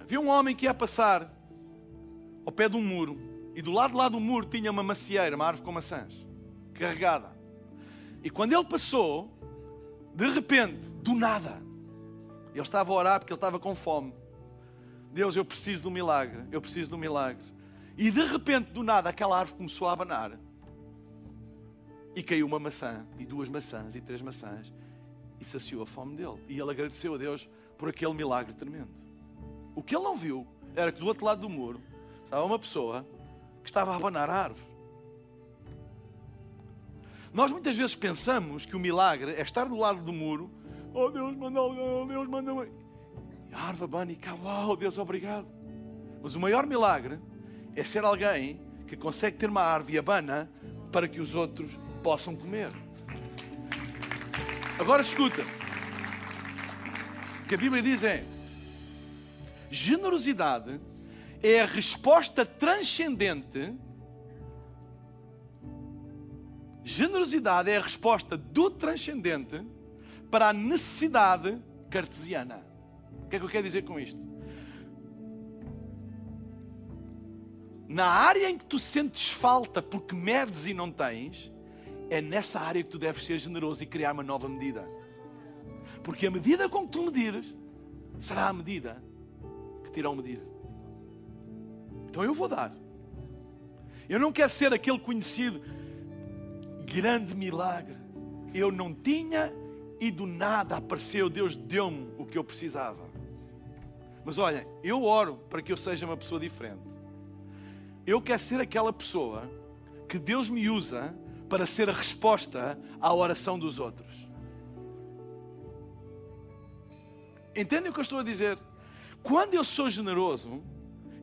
Havia um homem que ia passar ao pé de um muro E do lado lá do muro tinha uma macieira, uma árvore com maçãs, carregada. E quando ele passou, de repente, do nada, ele estava a orar porque ele estava com fome. Deus, eu preciso de um milagre, eu preciso de um milagre. E de repente, do nada, aquela árvore começou a abanar. E caiu uma maçã, e duas maçãs, e três maçãs. E saciou a fome dele. E ele agradeceu a Deus por aquele milagre tremendo. O que ele não viu era que do outro lado do muro estava uma pessoa que estava a abanar a árvore. Nós muitas vezes pensamos que o milagre é estar do lado do muro. Oh Deus, manda alguém, oh Deus, manda alguém. E cá, uau, Deus, obrigado. Mas o maior milagre é ser alguém que consegue ter uma árvore abana para que os outros possam comer. Agora escuta. O que a Bíblia diz é: generosidade é a resposta transcendente. Generosidade é a resposta do transcendente para a necessidade cartesiana. O que é que eu quero dizer com isto? Na área em que tu sentes falta porque medes e não tens, é nessa área que tu deves ser generoso e criar uma nova medida. Porque a medida com que tu medires será a medida que te irão medir. Então eu vou dar. Eu não quero ser aquele conhecido grande milagre. Eu não tinha e do nada apareceu, Deus deu-me o que eu precisava. Mas olha, eu oro para que eu seja uma pessoa diferente. Eu quero ser aquela pessoa que Deus me usa para ser a resposta à oração dos outros. Entendem o que eu estou a dizer? Quando eu sou generoso,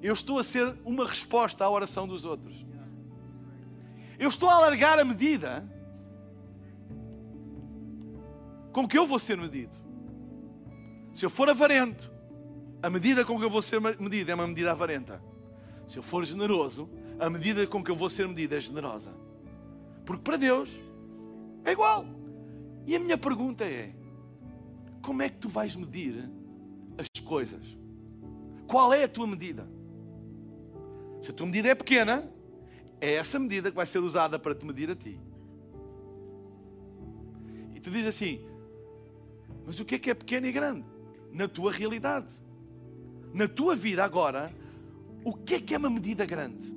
eu estou a ser uma resposta à oração dos outros. Eu estou a alargar a medida com que eu vou ser medido. Se eu for avarento, a medida com que eu vou ser medido é uma medida avarenta. Se eu for generoso, a medida com que eu vou ser medido é generosa. Porque para Deus é igual. E a minha pergunta é: como é que tu vais medir as coisas? Qual é a tua medida? Se a tua medida é pequena, é essa medida que vai ser usada para te medir a ti. E tu dizes assim: mas o que é que é pequeno e grande? Na tua realidade. Na tua vida agora, o que é que é uma medida grande?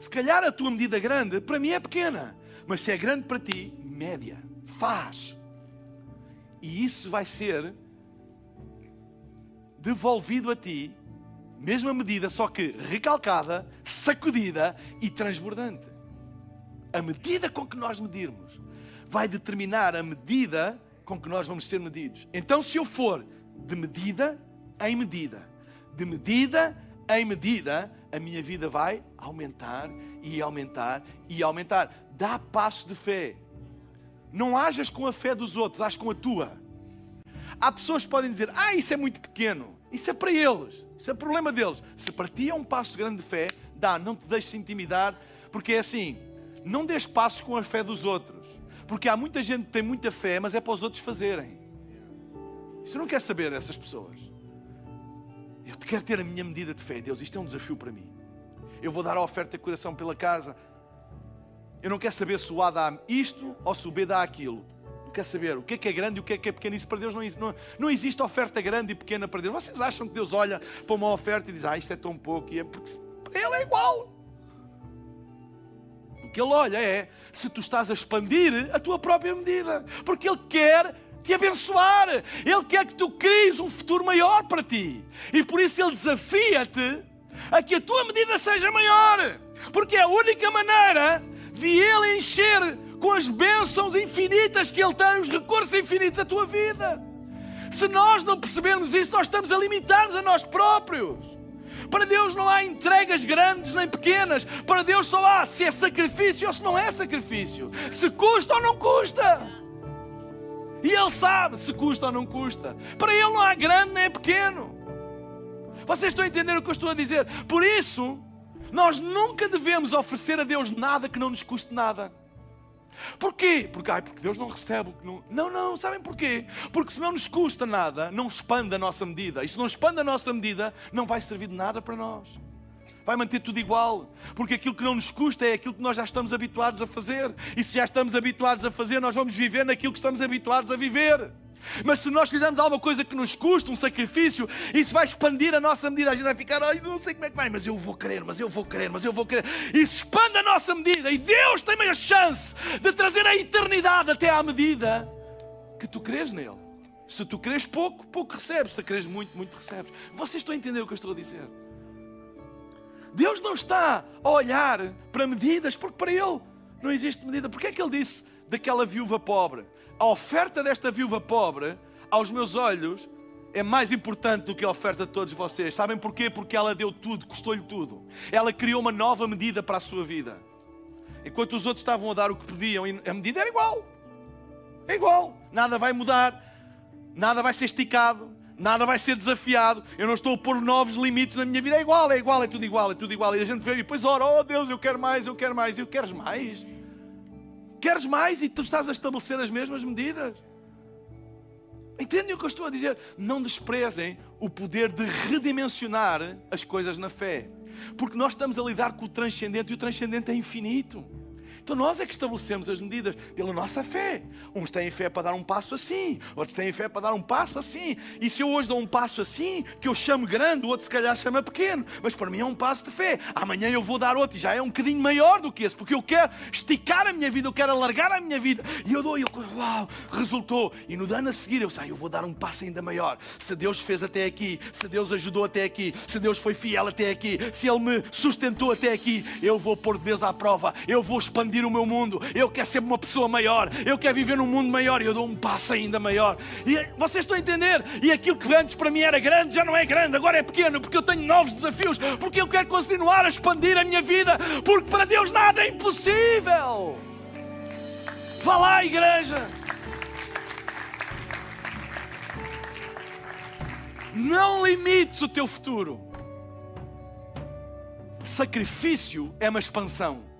Se calhar a tua medida grande, para mim é pequena. Mas se é grande para ti, média. Faz. E isso vai ser devolvido a ti, mesma medida, só que recalcada, sacudida e transbordante. A medida com que nós medirmos vai determinar a medida com que nós vamos ser medidos. Então, se eu for de medida em medida, de medida em medida, a minha vida vai aumentar e aumentar e aumentar. Dá passos de fé. Não hajas com a fé dos outros, hajas com a tua. Há pessoas que podem dizer: Ah, isso é muito pequeno. Isso é para eles. Isso é problema deles. Se para ti é um passo grande de fé, dá, não te deixes intimidar, porque é assim: não dês passos com a fé dos outros. Porque há muita gente que tem muita fé, mas é para os outros fazerem. Você não quer saber dessas pessoas. Eu quero ter a minha medida de fé. Deus, isto é um desafio para mim. Eu vou dar a oferta de coração pela casa. Eu não quero saber se o A dá isto ou se o B dá aquilo. Eu quero saber o que é que é grande e o que é que é pequeno. Isso para Deus não, não, não existe oferta grande e pequena para Deus. Vocês acham que Deus olha para uma oferta e diz: Ah, isto é tão pouco? E é porque para Ele é igual. Que Ele olha é se tu estás a expandir a tua própria medida. Porque Ele quer te abençoar. Ele quer que tu cries um futuro maior para ti. E por isso Ele desafia-te a que a tua medida seja maior. Porque é a única maneira de Ele encher com as bênçãos infinitas que Ele tem, os recursos infinitos da tua vida. Se nós não percebermos isso, nós estamos a limitar-nos a nós próprios. Para Deus não há entregas grandes nem pequenas. Para Deus só há se é sacrifício ou se não é sacrifício. Se custa ou não custa. E Ele sabe se custa ou não custa. Para Ele não há grande nem pequeno. Vocês estão a entender o que eu estou a dizer? Por isso, nós nunca devemos oferecer a Deus nada que não nos custe nada. Porquê? Porque, ai, porque Deus não recebe não. Não, não, sabem porquê? Porque se não nos custa nada, não expande a nossa medida. E se não expande a nossa medida, não vai servir de nada para nós. vai manter tudo igual. Porque aquilo que não nos custa é aquilo que nós já estamos habituados a fazer. E se já estamos habituados a fazer, nós vamos viver naquilo que estamos habituados a viver. Mas se nós fizermos alguma coisa que nos custa, um sacrifício, isso vai expandir a nossa medida. A gente vai ficar, ai, não sei como é que vai, mas eu vou querer, mas eu vou querer, mas eu vou querer. Isso expande a nossa medida. E Deus tem a chance de trazer a eternidade até à medida que tu crês nele. Se tu crês pouco, pouco recebes. Se crês muito, muito recebes. Vocês estão a entender o que eu estou a dizer? Deus não está a olhar para medidas, porque para Ele não existe medida. Porque é que Ele disse daquela viúva pobre? A oferta desta viúva pobre, aos meus olhos, é mais importante do que a oferta de todos vocês. Sabem porquê? Porque ela deu tudo, custou-lhe tudo. Ela criou uma nova medida para a sua vida. Enquanto os outros estavam a dar o que pediam, a medida era igual. É igual. Nada vai mudar, nada vai ser esticado, nada vai ser desafiado. Eu não estou a pôr novos limites na minha vida. É igual, é igual, é tudo igual, é tudo igual. E a gente vê e depois ora, oh Deus, eu quero mais, eu quero mais. Eu queres mais? Queres mais e tu estás a estabelecer as mesmas medidas? Entendem o que eu estou a dizer? Não desprezem o poder de redimensionar as coisas na fé. Porque nós estamos a lidar com o transcendente e o transcendente é infinito. Então nós é que estabelecemos as medidas pela nossa fé. Uns têm fé para dar um passo assim, outros têm fé para dar um passo assim. E se eu hoje dou um passo assim, que eu chamo grande, o outro se calhar chama pequeno, mas para mim é um passo de fé. Amanhã eu vou dar outro e já é um bocadinho maior do que esse, porque eu quero esticar a minha vida, eu quero alargar a minha vida. E eu dou e eu, uau, resultou. E no ano a seguir eu sei, eu vou dar um passo ainda maior. Se Deus fez até aqui, se Deus ajudou até aqui, se Deus foi fiel até aqui, se Ele me sustentou até aqui, eu vou pôr Deus à prova, eu vou expandir expandir o meu mundo. Eu quero ser uma pessoa maior. Eu quero viver num mundo maior. E eu dou um passo ainda maior. E vocês estão a entender? E aquilo que antes para mim era grande já não é grande, agora é pequeno, porque eu tenho novos desafios, porque eu quero continuar a expandir a minha vida, porque para Deus nada é impossível. Vá lá, igreja. Não limites o teu futuro. Sacrifício é uma expansão.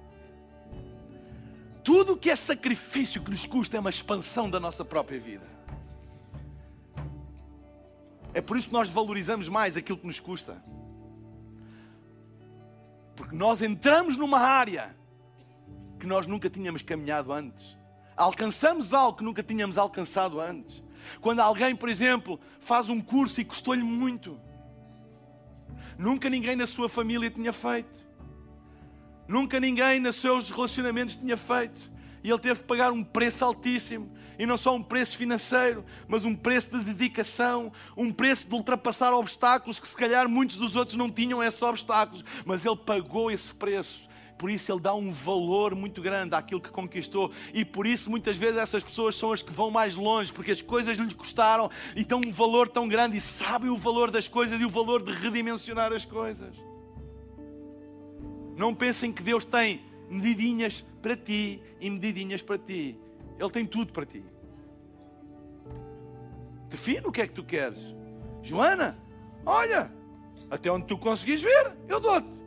Tudo que é sacrifício que nos custa é uma expansão da nossa própria vida. É por isso que nós valorizamos mais aquilo que nos custa. Porque nós entramos numa área que nós nunca tínhamos caminhado antes. Alcançamos algo que nunca tínhamos alcançado antes. Quando alguém, por exemplo, faz um curso e custou-lhe muito, nunca ninguém na sua família tinha feito. Nunca ninguém nos seus relacionamentos tinha feito. E ele teve que pagar um preço altíssimo. E não só um preço financeiro, mas um preço de dedicação, um preço de ultrapassar obstáculos que se calhar muitos dos outros não tinham esses obstáculos. Mas ele pagou esse preço. Por isso ele dá um valor muito grande àquilo que conquistou. E por isso muitas vezes essas pessoas são as que vão mais longe, porque as coisas lhe custaram e têm um valor tão grande e sabem o valor das coisas e o valor de redimensionar as coisas. Não pensem que Deus tem medidinhas para ti e medidinhas para ti. Ele tem tudo para ti. Define o que é que tu queres. Joana, olha, até onde tu conseguis ver, eu dou-te.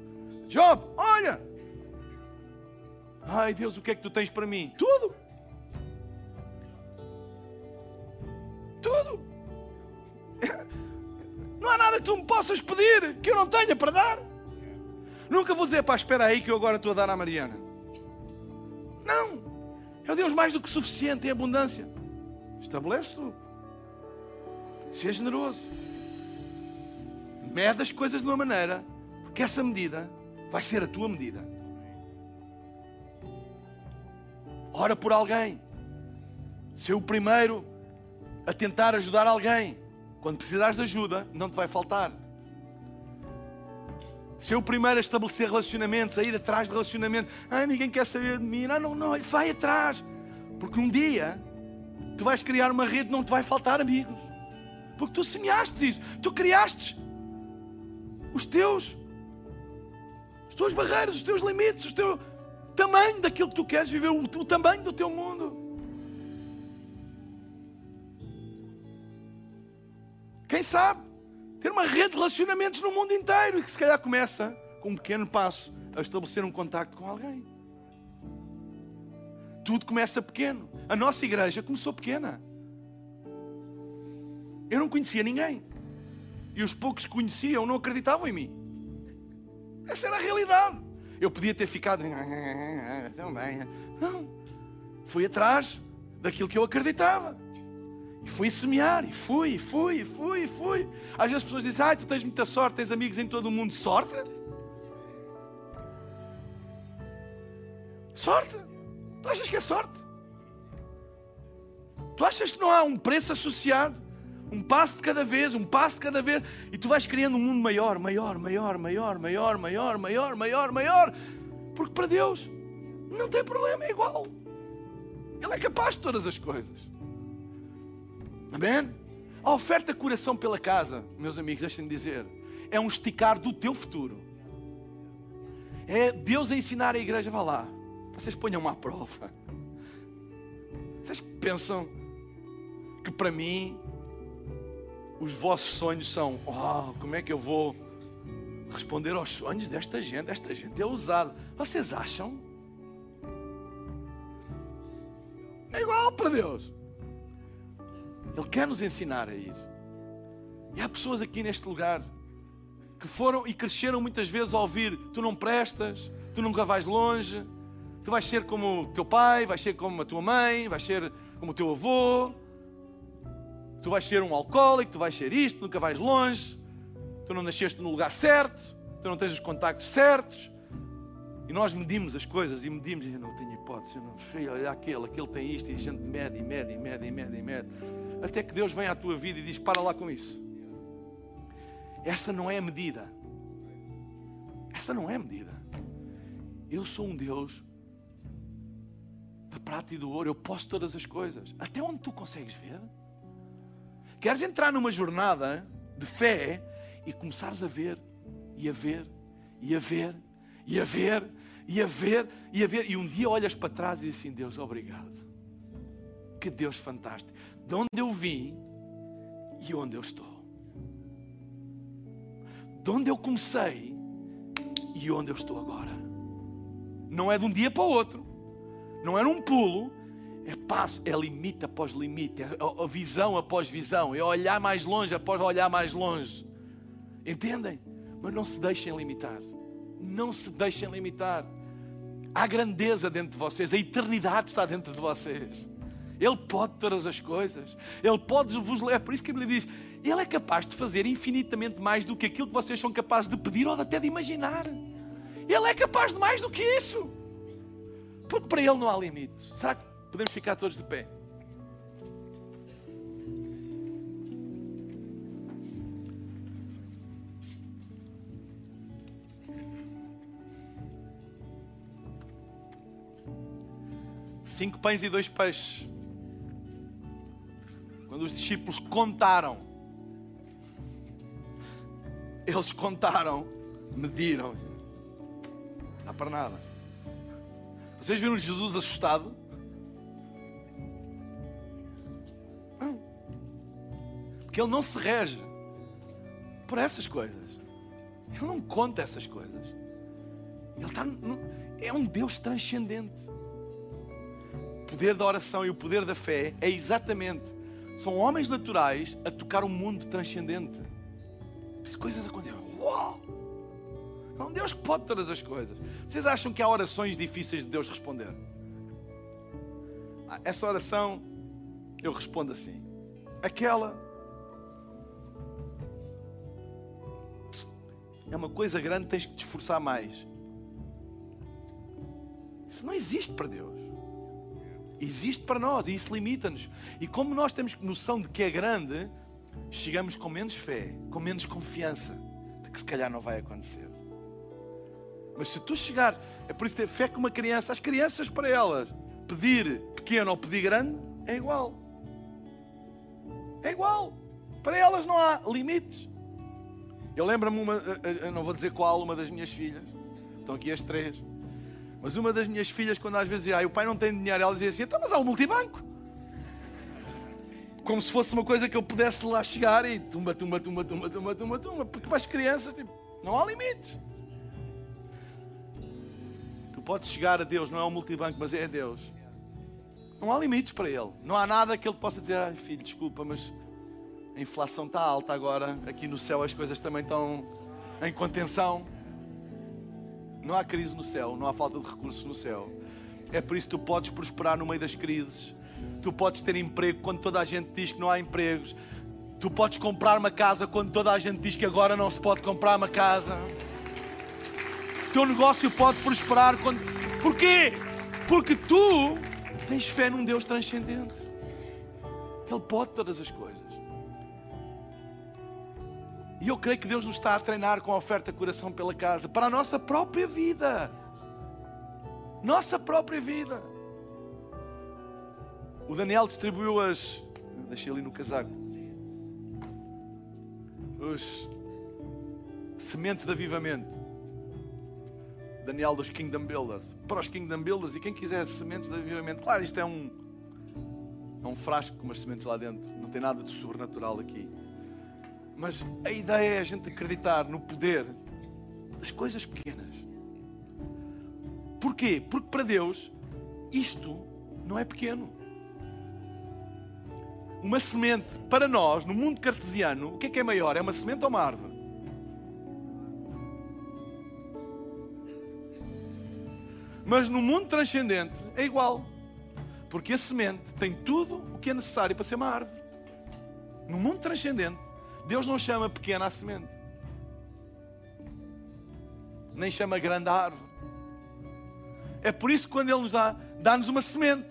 Job, olha. Ai Deus, o que é que tu tens para mim? Tudo. Tudo. Não há nada que tu me possas pedir que eu não tenha para dar. Nunca vou dizer, pá, espera aí que eu agora estou a dar à Mariana. Não. É o Deus mais do que suficiente em abundância. Estabelece tu. Seja generoso. Mede as coisas de uma maneira, porque essa medida vai ser a tua medida. Ora por alguém. Ser o primeiro a tentar ajudar alguém. Quando precisares de ajuda, não te vai faltar. Ser o primeiro a estabelecer relacionamentos, a ir atrás de relacionamento. Ah, ninguém quer saber de mim. Não, não, não, vai atrás. Porque um dia tu vais criar uma rede, não te vai faltar amigos. Porque tu semeaste isso. Tu criaste os teus, as tuas barreiras, os teus limites, o teu tamanho daquilo que tu queres viver, o, o tamanho do teu mundo. Quem sabe? Ter uma rede de relacionamentos no mundo inteiro e que se calhar começa com um pequeno passo a estabelecer um contacto com alguém. Tudo começa pequeno. A nossa igreja começou pequena. Eu não conhecia ninguém. E os poucos que conheciam não acreditavam em mim. Essa era a realidade. Eu podia ter ficado. Não. Fui atrás daquilo que eu acreditava. E fui semear, e fui, e fui, e fui, e fui. Às vezes as pessoas dizem, ah, tu tens muita sorte, tens amigos em todo o mundo. Sorte? Sorte? Tu achas que é sorte? Tu achas que não há um preço associado? Um passo de cada vez, um passo de cada vez, e tu vais criando um mundo maior, maior, maior, maior, maior, maior, maior, maior, maior. Porque para Deus não tem problema, é igual. Ele é capaz de todas as coisas. Amém? A oferta coração pela casa, meus amigos, deixem-me dizer, é um esticar do teu futuro. É Deus a ensinar a igreja, vá lá, vocês ponham-me à prova. Vocês pensam que para mim os vossos sonhos são: oh, como é que eu vou responder aos sonhos desta gente? Esta gente é ousada. Vocês acham? É igual para Deus. Ele quer nos ensinar a isso. E há pessoas aqui neste lugar que foram e cresceram muitas vezes a ouvir: tu não prestas, tu nunca vais longe, tu vais ser como o teu pai, vais ser como a tua mãe, vais ser como o teu avô, tu vais ser um alcoólico, tu vais ser isto, nunca vais longe, tu não nasceste no lugar certo, tu não tens os contactos certos. E nós medimos as coisas e medimos e não tenho hipótese, eu não sei, olha aquele, aquele tem isto, e a gente mede, e mede, e mede, e mede, e mede. Até que Deus vem à tua vida e diz: para lá com isso. Essa não é a medida. Essa não é a medida. Eu sou um Deus da prata e do ouro, eu posso todas as coisas. Até onde tu consegues ver? Queres entrar numa jornada de fé e começares a ver, e a ver, e a ver, e a ver, e a ver, e a ver, e um dia olhas para trás e dizes assim: Deus, obrigado. Que Deus fantástico. De onde eu vim e onde eu estou. De onde eu comecei e onde eu estou agora. Não é de um dia para o outro. Não é num pulo, é passo, é limite após limite, é visão após visão, é olhar mais longe após olhar mais longe. Entendem? Mas não se deixem limitar. Não se deixem limitar. Há grandeza dentro de vocês, a eternidade está dentro de vocês. Ele pode todas as coisas. Ele pode vos. É por isso que a Bíblia diz: Ele é capaz de fazer infinitamente mais do que aquilo que vocês são capazes de pedir ou até de imaginar. Ele é capaz de mais do que isso. Porque para Ele não há limites. Será que Podemos ficar todos de pé. Cinco pães e dois peixes. Quando os discípulos contaram, eles contaram, mediram. Não dá para nada. Vocês viram Jesus assustado? que Ele não se rege por essas coisas. Ele não conta essas coisas. Ele está no, é um Deus transcendente. O poder da oração e o poder da fé é exatamente são homens naturais a tocar um mundo transcendente. As coisas acontecem. Uau! É um Deus que pode todas as coisas. Vocês acham que há orações difíceis de Deus responder? Ah, essa oração eu respondo assim. Aquela é uma coisa grande, tens que te esforçar mais. Isso não existe para Deus. Existe para nós e isso limita-nos. E como nós temos noção de que é grande, chegamos com menos fé, com menos confiança de que se calhar não vai acontecer. Mas se tu chegares, é por isso ter fé com uma criança, as crianças para elas, pedir pequeno ou pedir grande, é igual. É igual. Para elas não há limites. Eu lembro-me, uma, eu não vou dizer qual, uma das minhas filhas, estão aqui as três, mas uma das minhas filhas, quando às vezes dizia, ah, o pai não tem dinheiro, ela dizia assim, então, mas há um multibanco. Como se fosse uma coisa que eu pudesse lá chegar e tumba, tumba, tumba, tumba, tumba, tumba, tumba, porque para as crianças, tipo, não há limites. Tu podes chegar a Deus, não é um multibanco, mas é Deus. Não há limites para Ele. Não há nada que Ele possa dizer, ai filho, desculpa, mas a inflação está alta agora, aqui no céu as coisas também estão em contenção. Não há crise no céu, não há falta de recursos no céu. É por isso que tu podes prosperar no meio das crises. Tu podes ter emprego quando toda a gente diz que não há empregos. Tu podes comprar uma casa quando toda a gente diz que agora não se pode comprar uma casa. O teu negócio pode prosperar quando. Porquê? Porque tu tens fé num Deus transcendente. Ele pode todas as coisas. E eu creio que Deus nos está a treinar com a oferta coração pela casa para a nossa própria vida. Nossa própria vida. O Daniel distribuiu as. Deixei ali no casaco. Os sementes de avivamento. Daniel dos Kingdom Builders. Para os Kingdom Builders e quem quiser sementes de avivamento. Claro, isto é um, é um frasco com umas sementes lá dentro. Não tem nada de sobrenatural aqui. Mas a ideia é a gente acreditar no poder das coisas pequenas. Porquê? Porque para Deus isto não é pequeno. Uma semente, para nós, no mundo cartesiano, o que é que é maior? É uma semente ou uma árvore? Mas no mundo transcendente é igual. Porque a semente tem tudo o que é necessário para ser uma árvore. No mundo transcendente, Deus não chama pequena a semente, nem chama grande a árvore. É por isso que quando Ele nos dá, dá-nos uma semente.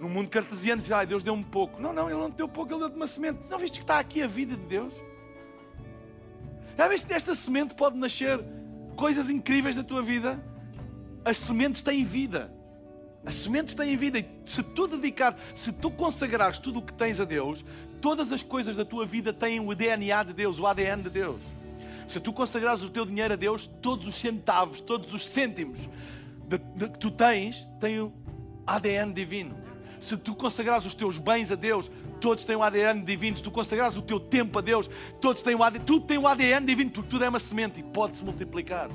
No mundo cartesiano diz, ah, Deus deu um pouco. Não, não, Ele não deu pouco, Ele deu-te uma semente. Não viste que está aqui a vida de Deus? Já viste desta semente pode nascer coisas incríveis da tua vida? As sementes têm vida. As sementes têm vida e se tu dedicar, se tu consagrares tudo o que tens a Deus, todas as coisas da tua vida têm o DNA de Deus, o ADN de Deus. Se tu consagrares o teu dinheiro a Deus, todos os centavos, todos os cêntimos que tu tens, têm o ADN divino. Se tu consagrares os teus bens a Deus, todos têm o ADN divino. Se tu consagrares o teu tempo a Deus, todos têm o ADN, tudo tem o ADN divino, tudo é uma semente e pode-se multiplicar.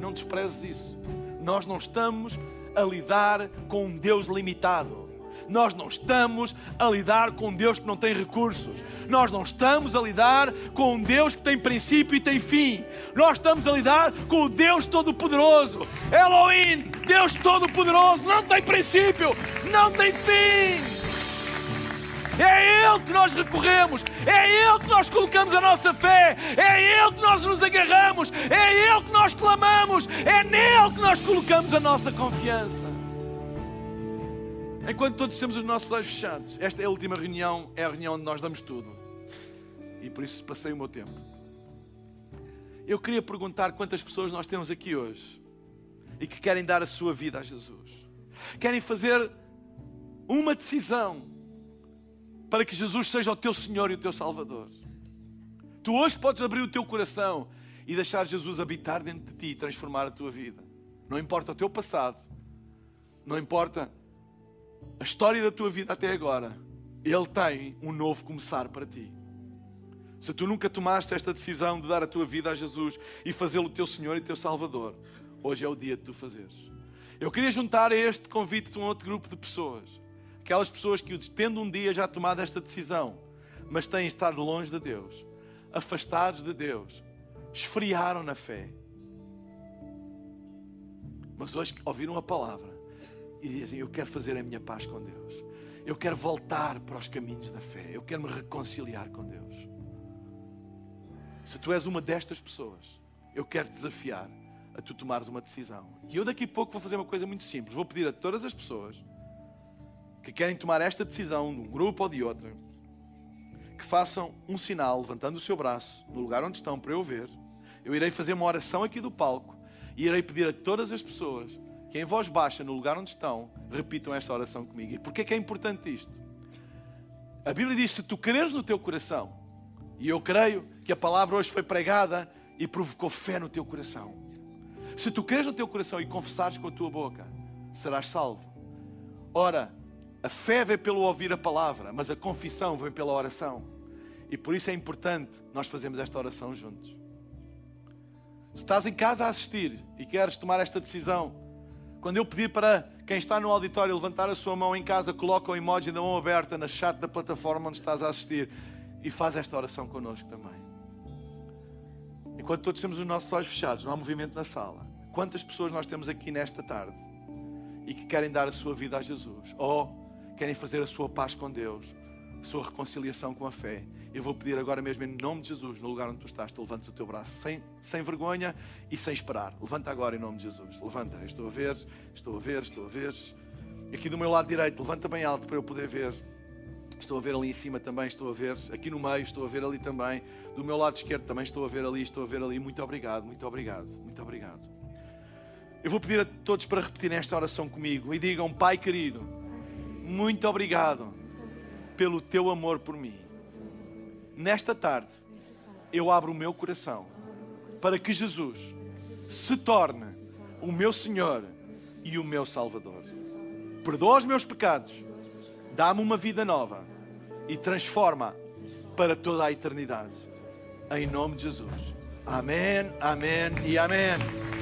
Não desprezes isso. Nós não estamos a lidar com um Deus limitado. Nós não estamos a lidar com um Deus que não tem recursos. Nós não estamos a lidar com um Deus que tem princípio e tem fim. Nós estamos a lidar com o Deus Todo-Poderoso. Elohim, Deus Todo-Poderoso, não tem princípio, não tem fim. É Ele que nós recorremos, é Ele que nós colocamos a nossa fé, é Ele que nós nos agarramos, é Ele que nós clamamos, é nele que nós colocamos a nossa confiança. Enquanto todos temos os nossos olhos fechados, esta é a última reunião, é a reunião onde nós damos tudo. E por isso passei o meu tempo. Eu queria perguntar quantas pessoas nós temos aqui hoje e que querem dar a sua vida a Jesus. Querem fazer uma decisão para que Jesus seja o teu Senhor e o teu Salvador. Tu hoje podes abrir o teu coração e deixar Jesus habitar dentro de ti e transformar a tua vida. Não importa o teu passado, não importa a história da tua vida até agora, Ele tem um novo começar para ti. Se tu nunca tomaste esta decisão de dar a tua vida a Jesus e fazê-lo teu Senhor e teu Salvador, hoje é o dia de tu fazeres. Eu queria juntar a este convite um outro grupo de pessoas Aquelas pessoas que, tendo um dia já tomado esta decisão, mas têm estado longe de Deus, afastados de Deus, esfriaram na fé. Mas hoje ouviram a palavra e dizem: Eu quero fazer a minha paz com Deus. Eu quero voltar para os caminhos da fé. Eu quero me reconciliar com Deus. Se tu és uma destas pessoas, eu quero desafiar a tu tomares uma decisão. E eu daqui a pouco vou fazer uma coisa muito simples. Vou pedir a todas as pessoas que querem tomar esta decisão, de um grupo ou de outro, que façam um sinal levantando o seu braço no lugar onde estão para eu ver. Eu irei fazer uma oração aqui do palco e irei pedir a todas as pessoas que em voz baixa, no lugar onde estão, repitam esta oração comigo. E porquê que é importante isto? A Bíblia diz: se tu creres no teu coração, e eu creio que a palavra hoje foi pregada e provocou fé no teu coração. Se tu creres no teu coração e confessares com a tua boca, serás salvo. Ora, a fé vem pelo ouvir a palavra, mas a confissão vem pela oração. E por isso é importante nós fazermos esta oração juntos. Se estás em casa a assistir e queres tomar esta decisão, quando eu pedir para quem está no auditório levantar a sua mão em casa, coloca o emoji da mão aberta na chat da plataforma onde estás a assistir e faz esta oração connosco também. Enquanto todos temos os nossos olhos fechados, não há movimento na sala. Quantas pessoas nós temos aqui nesta tarde e que querem dar a sua vida a Jesus ou querem fazer a sua paz com Deus, a sua reconciliação com a fé? Eu vou pedir agora mesmo, em nome de Jesus, no lugar onde tu estás, tu levantes o teu braço sem, sem vergonha e sem esperar. Levanta agora em nome de Jesus. Levanta. Estou a ver, estou a ver, estou a ver. Aqui do meu lado direito, levanta bem alto para eu poder ver. Estou a ver ali em cima também, estou a ver. Aqui no meio, estou a ver ali também. Do meu lado esquerdo também estou a ver ali, estou a ver ali. Muito obrigado, muito obrigado, muito obrigado. Eu vou pedir a todos para repetirem esta oração comigo e digam: Pai querido, muito obrigado pelo teu amor por mim. Nesta tarde, eu abro o meu coração para que Jesus se torne o meu Senhor e o meu Salvador. Perdoa os meus pecados, dá-me uma vida nova e transforma para toda a eternidade. Em nome de Jesus. Amém, amém e amém.